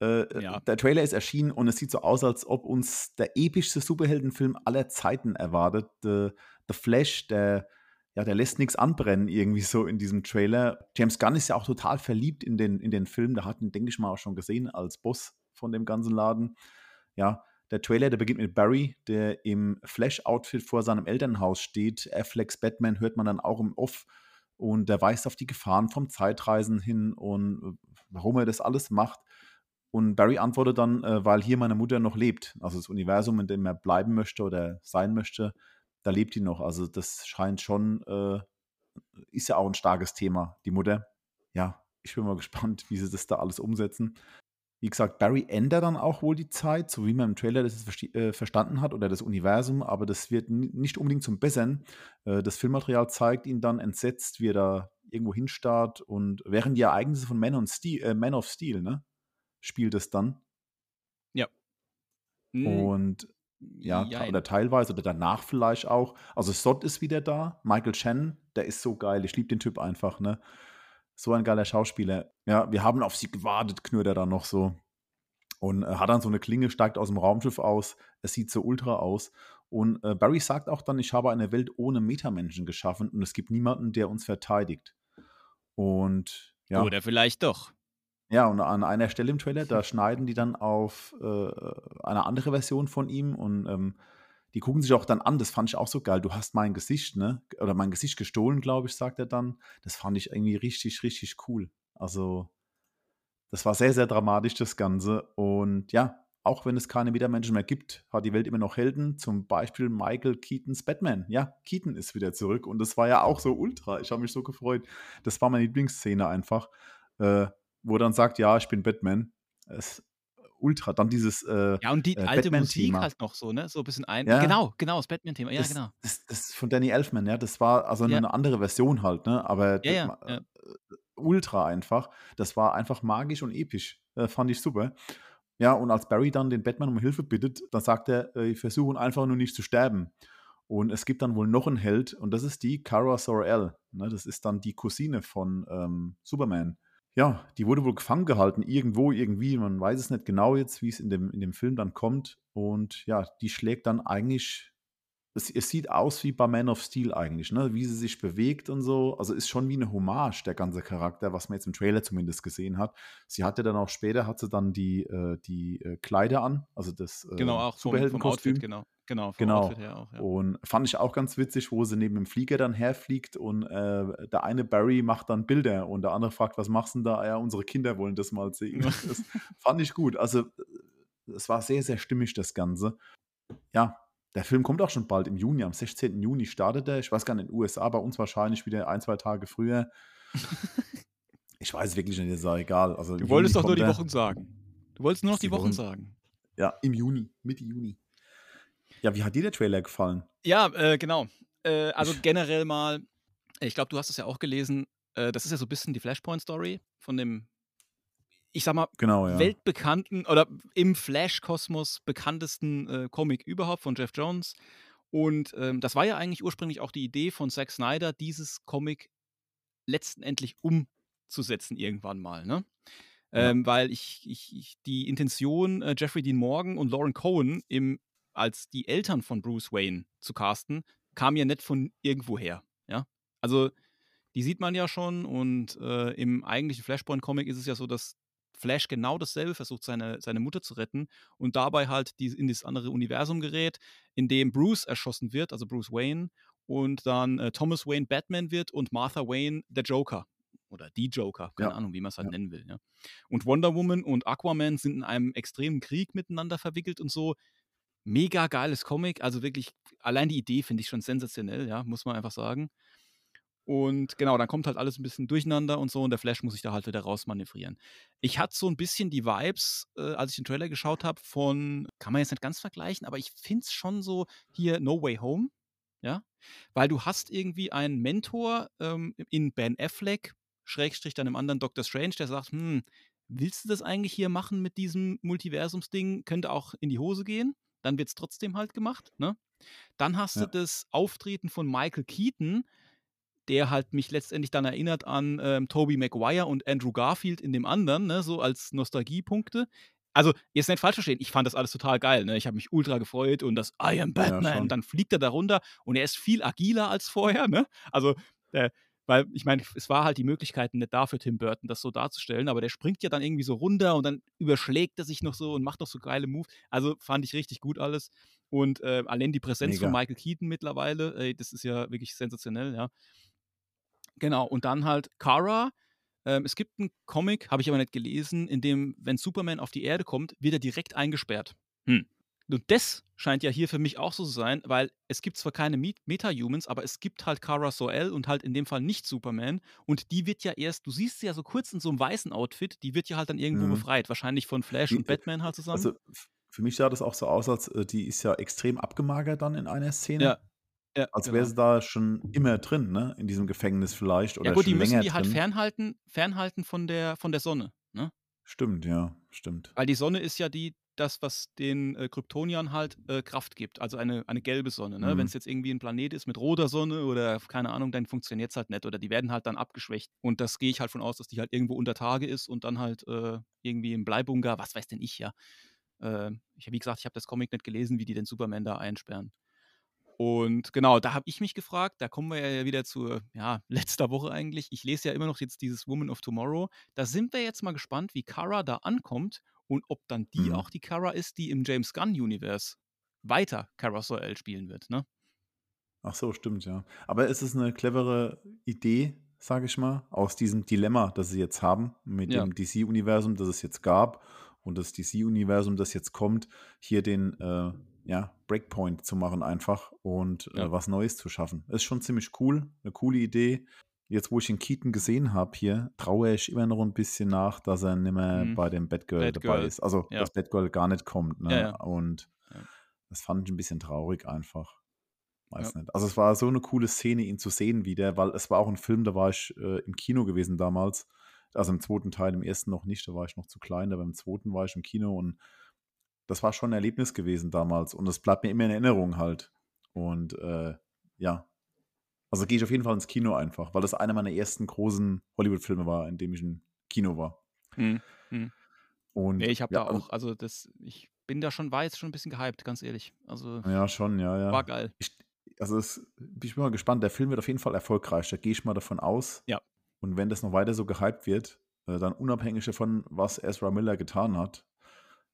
Äh, äh, ja. Der Trailer ist erschienen und es sieht so aus, als ob uns der epischste Superheldenfilm aller Zeiten erwartet. The, The Flash, der, ja, der lässt nichts anbrennen irgendwie so in diesem Trailer. James Gunn ist ja auch total verliebt in den, in den Film. Der hat ihn, denke ich mal, auch schon gesehen als Boss von dem ganzen Laden. Ja, der Trailer, der beginnt mit Barry, der im Flash-Outfit vor seinem Elternhaus steht. Afflecks Batman hört man dann auch im Off und der weist auf die Gefahren vom Zeitreisen hin und äh, warum er das alles macht. Und Barry antwortet dann, äh, weil hier meine Mutter noch lebt. Also das Universum, in dem er bleiben möchte oder sein möchte, da lebt die noch. Also das scheint schon, äh, ist ja auch ein starkes Thema, die Mutter. Ja, ich bin mal gespannt, wie sie das da alles umsetzen. Wie gesagt, Barry ändert dann auch wohl die Zeit, so wie man im Trailer das äh, verstanden hat, oder das Universum, aber das wird nicht unbedingt zum Bessern. Äh, das Filmmaterial zeigt ihn dann entsetzt, wie er da irgendwo hinstarrt und während die Ereignisse von Man, Steel, äh, Man of Steel, ne, spielt es dann. Ja. Hm. Und ja, ja, oder teilweise oder danach vielleicht auch. Also Sod ist wieder da, Michael Shannon, der ist so geil, ich liebe den Typ einfach, ne? So ein geiler Schauspieler. Ja, wir haben auf sie gewartet, knurrt er dann noch so. Und äh, hat dann so eine Klinge, steigt aus dem Raumschiff aus. Es sieht so ultra aus. Und äh, Barry sagt auch dann, ich habe eine Welt ohne Metamenschen geschaffen und es gibt niemanden, der uns verteidigt. Und ja. Oder vielleicht doch. Ja, und an einer Stelle im Trailer, da schneiden die dann auf, äh, eine andere Version von ihm und, ähm, die gucken sich auch dann an. Das fand ich auch so geil. „Du hast mein Gesicht, ne oder mein Gesicht gestohlen“, glaube ich, sagt er dann. Das fand ich irgendwie richtig, richtig cool. Also, das war sehr, sehr dramatisch, das Ganze. Und ja, auch wenn es keine Wiedermenschen mehr gibt, hat die Welt immer noch Helden. Zum Beispiel Michael Keatons Batman. Ja, Keaton ist wieder zurück und das war ja auch so ultra. Ich habe mich so gefreut. Das war meine Lieblingsszene einfach, äh, wo er dann sagt: „Ja, ich bin Batman.“ Es ultra. Dann dieses, äh, Ja, und die äh, alte Musik halt noch so, ne? So 'n bisschen ein Ja. genau, genau, das Batman-Thema. Ja, Das genau. das das von Danny Elfman, ja, das war also Ja. 'ne 'ne andere Version halt, ne? Aber Ja, d ja, ma ja. äh, ultra einfach. Das war einfach magisch und episch. Äh, fand ich super. Ja, und als Barry dann den Batman um Hilfe bittet, dann sagt er: „Äh, versuchen einfach nur nicht zu sterben.“ Und es gibt dann wohl noch 'n Held und das ist die Kara Zor-El, ne? Das ist dann die Cousine von, ähm, Superman. Ja, die wurde wohl gefangen gehalten irgendwo, irgendwie. Man weiß es nicht genau jetzt, wie's in dem in dem Film dann kommt. Und ja, die schlägt dann eigentlich es es sieht aus wie bei Man of Steel eigentlich, ne, wie sie sich bewegt und so. Also, ist schon wie 'ne Hommage, der ganze Charakter, was man jetzt im Trailer zumindest gesehen hat. Sie hatte dann auch später hat sie dann die äh, die, äh, Kleider an, also das, Genau, ähm, auch vom vom Outfit, Superheldenkostüm. genau. Genau, vom Outfit Genau. her auch, ja. Und fand ich auch ganz witzig, wo sie neben dem Flieger dann herfliegt und, äh, der eine Barry macht dann Bilder und der andere fragt: „Was machst 'n da?“ „Ja, unsere Kinder wollen das mal sehen.“ *laughs* Das fand ich gut. Also, äh, es war sehr, sehr stimmig, das Ganze. Ja, der Film kommt auch schon bald im Juni. Am 16. Juni startet er. Ich weiß gar nicht, in den USA, bei uns wahrscheinlich wieder 1, 2 Tage früher. *laughs* Ich weiß wirklich nicht, ist auch egal. Also, Du Juni wolltest doch nur die. Wochen sagen. Du wolltest nur noch die die Wochen Wochen sagen. Ja, im Juni, Mitte Juni. Ja, wie hat dir der Trailer gefallen? Ja, äh, genau. Äh, also, Ich generell mal ich glaube, du hast es ja auch gelesen, äh, das ist ja so bisschen die Flashpoint-Story von dem ich sage mal, Genau, ja. weltbekannten oder im Flash-Kosmos bekanntesten, äh, Comic überhaupt von Geoff Johns. Und, ähm, das war ja eigentlich ursprünglich auch die Idee von Zack Snyder, dieses Comic letztendlich umzusetzen irgendwann mal, ne? Ja. Ähm, weil ich ich ich die Intention, äh, Jeffrey Dean Morgan und Lauren Cohen im als die Eltern von Bruce Wayne zu casten, kam ja nicht von irgendwoher, ja? Also, die sieht man ja schon und, äh, im eigentlichen Flashpoint-Comic ist es ja so, dass Flash genau dasselbe versucht, seine seine Mutter zu retten und dabei halt dies in dieses andere Universum gerät, in dem Bruce erschossen wird, also Bruce Wayne, und dann, äh, Thomas Wayne Batman wird und Martha Wayne der Joker oder die Joker, keine Ja, Ahnung, wie man's halt ja. nennen will, ja? Und Wonder Woman und Aquaman sind in einem extremen Krieg miteinander verwickelt und so. Mega geiles Comic, also wirklich allein die Idee finde ich schon sensationell, ja, muss man einfach sagen. Und genau, dann kommt halt alles 'n bisschen durcheinander und so und der Flash muss sich da halt wieder rausmanövrieren. Ich hatte so 'n bisschen die Vibes, äh, als ich den Trailer geschaut habe von kann man jetzt nicht ganz vergleichen, aber ich finde es schon so hier No Way Home, ja? Weil du hast irgendwie einen Mentor, ähm, in Ben Affleck, Schrägstrich dann im anderen Doctor Strange, der sagt: „Hm, willst du das eigentlich hier machen mit diesem Multiversums-Ding? Könnte auch in die Hose gehen.“ Dann wird's trotzdem halt gemacht, ne? Dann hast du Ja. das Auftreten von Michael Keaton, der halt mich letztendlich dann erinnert an, ähm, Tobey Maguire und Andrew Garfield in dem anderen, ne, so als Nostalgiepunkte. Also, jetzt nicht falsch verstehen, ich fand das alles total geil, ne? Ich habe mich ultra gefreut und das „I am Ja, Batman“, schon. dann fliegt er da runter und er ist viel agiler als vorher, ne? Also, äh, weil ich meine, es war halt die Möglichkeit nicht da für Tim Burton, das so darzustellen, aber der springt ja dann irgendwie so runter und dann überschlägt er sich noch so und macht noch so geile Moves. Also, fand ich richtig gut alles. Und, äh, allein die Präsenz von Mega. Michael Keaton mittlerweile, ey, das ist ja wirklich sensationell, ja. Genau, und dann halt Kara. Ähm, es gibt 'n Comic, habe ich aber nicht gelesen, in dem, wenn Superman auf die Erde kommt, wird er direkt eingesperrt. Hm. Und das scheint ja hier für mich auch so zu sein, weil es gibt zwar keine Met Meta-Humans, aber es gibt halt Kara Zor-El und halt in dem Fall nicht Superman und die wird ja erst du siehst sie ja so kurz in so 'nem weißen Outfit, die wird ja halt dann irgendwo Mhm. befreit, wahrscheinlich von Flash und äh, Batman halt zusammen. also, für mich sah das auch so aus, als äh, die ist ja extrem abgemagert dann in einer Szene. Ja. Ja, Als wäre genau. sie da schon immer drin, ne, in diesem Gefängnis vielleicht Ja oder gut, die müssen länger die halt drin. fernhalten fernhalten von der von der Sonne, ne? Stimmt, ja, stimmt. Weil die Sonne ist ja die das, was den, äh, Kryptoniern halt, äh, Kraft gibt, also eine eine gelbe Sonne, ne? Mhm. jetzt irgendwie 'n Planet ist mit roter Sonne oder keine Ahnung, dann funktioniert's halt nicht oder die werden halt dann abgeschwächt. Und das gehe ich halt von aus, dass die halt irgendwo unter Tage ist und dann halt, äh, irgendwie im Bleibunker, was weiß denn ich, ja. Ähm, ich wie gesagt, ich habe das Comic nicht gelesen, wie die den Superman da einsperren. Und genau, da habe ich mich gefragt, da kommen wir ja wieder zu, ja, *laughs* letzter Woche eigentlich. Ich lese ja immer noch jetzt dieses Woman of Tomorrow. Da sind wir jetzt mal gespannt, wie Kara da ankommt und ob dann die Mhm. auch die Kara ist, die im James Gunn-Universe weiter Kara Soel spielen wird, ne? Ach so, stimmt, ja. Aber es ist eine clevere Idee, sage ich mal, aus diesem Dilemma, das sie jetzt haben mit Ja. dem DC-Universum, das es jetzt gab und das DC-Universum, das jetzt kommt, hier den äh, ja, Breakpoint zu machen einfach und Ja. äh, was Neues zu schaffen. Ist schon ziemlich cool, eine coole Idee. Jetzt, wo ich den Keaton gesehen habe hier, traue ich immer noch ein bisschen nach, dass er nicht mehr Mhm. bei dem Batgirl, dabei Batgirl, ist. Also, ja. dass Batgirl gar nicht kommt. Ne? Ja. Und das fand ich ein bisschen traurig einfach. Weiß nicht. Also es war so eine coole Szene, ihn zu sehen wieder, weil es war auch ein Film, da war ich äh, im Kino gewesen damals. Also im zweiten Teil, im ersten noch nicht, da war ich noch zu klein, aber im zweiten war ich im Kino und das war schon ein Erlebnis gewesen damals und das bleibt mir immer in Erinnerung halt. Und äh, ja, also gehe ich auf jeden Fall ins Kino einfach, weil das einer meiner ersten großen Hollywood-Filme war, in dem ich im Kino war. Mhm. Mhm. Und Nee, ich habe ja, da auch, also das, ich bin da schon, war jetzt schon ein bisschen gehypt, ganz ehrlich. Also Ja, schon, ja, ja. war geil. Ich, also es, ich bin mal gespannt, der Film wird auf jeden Fall erfolgreich, da gehe ich mal davon aus. Ja. Und wenn das noch weiter so gehypt wird, äh, dann unabhängig davon, was Ezra Miller getan hat,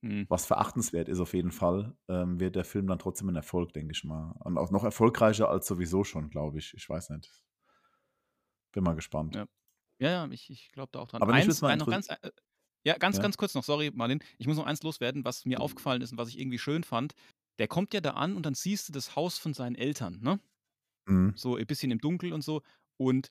Mhm. was verachtenswert ist auf jeden Fall, ähm, wird der Film dann trotzdem ein Erfolg, denke ich mal. Und auch noch erfolgreicher als sowieso schon, glaube ich. Ich weiß nicht. Bin mal gespannt. Ja. Ja, ja, ich, ich glaube da auch dran. Aber mich eins, würd's mal äh, noch ganz, interess- äh, ja, ganz, Ja. ganz kurz noch, sorry, Marlin. Ich muss noch eins loswerden, was mir aufgefallen ist und was ich irgendwie schön fand. Der kommt ja da an und dann siehst du das Haus von seinen Eltern, ne? Mhm. So ein bisschen im Dunkel und so. Und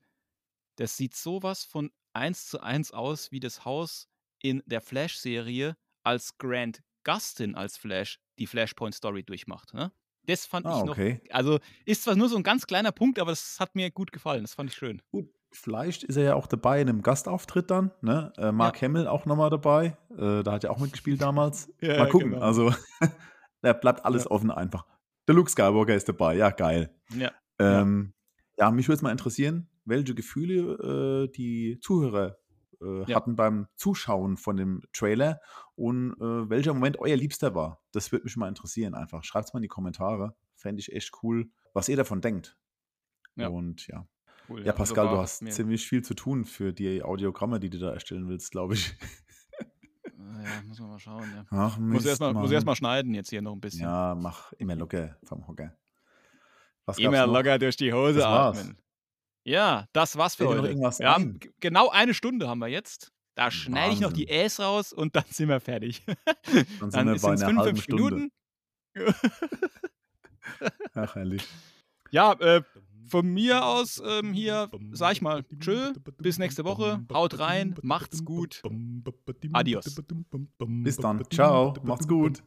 das sieht sowas von eins zu eins aus wie das Haus in der Flash-Serie, als Grant Gustin als Flash die Flashpoint-Story durchmacht. Ne? Das fand Ah, ich noch. okay. Also ist zwar nur so ein ganz kleiner Punkt, aber das hat mir gut gefallen. Das fand ich schön. Gut, vielleicht ist er ja auch dabei in einem Gastauftritt dann. Ne? Äh, Mark Hamill auch nochmal dabei. Äh, da hat er auch mitgespielt *laughs* damals. Ja, mal gucken. genau. Also, *laughs* da bleibt alles Ja. offen einfach. Der Luke Skywalker ist dabei. Ja, geil. Ja. Ähm, ja. mich würde es mal interessieren, welche Gefühle äh, die Zuhörer äh, Ja. hatten beim Zuschauen von dem Trailer und äh, welcher Moment euer Liebster war. Das würde mich mal interessieren einfach. Schreibt es mal in die Kommentare. Fände ich echt cool, was ihr davon denkt. Ja. Und ja. Cool, Ja, also Pascal, war du hast mir- ziemlich viel zu tun für die Audiogramme, die du da erstellen willst, glaube ich. Ah, Ja, muss man mal schauen. Ja. Ach, Muss erstmal muss Mann. erst mal schneiden jetzt hier noch ein bisschen. Ja, mach immer locker vom Hocker. Was Immer locker durch die Hose atmen. Ja, das war's für heute. Wir haben genau eine Stunde haben wir jetzt. Da schneide ich noch die. Äs raus und dann sind wir fertig. Dann *laughs* sind dann wir bei einer halben 55 Stunde. Minuten. *laughs* Ach, herrlich. Ja, äh, von mir aus ähm, hier, sag ich mal, tschö, bis nächste Woche, haut rein, macht's gut, adios. Bis dann. Ciao. Macht's gut.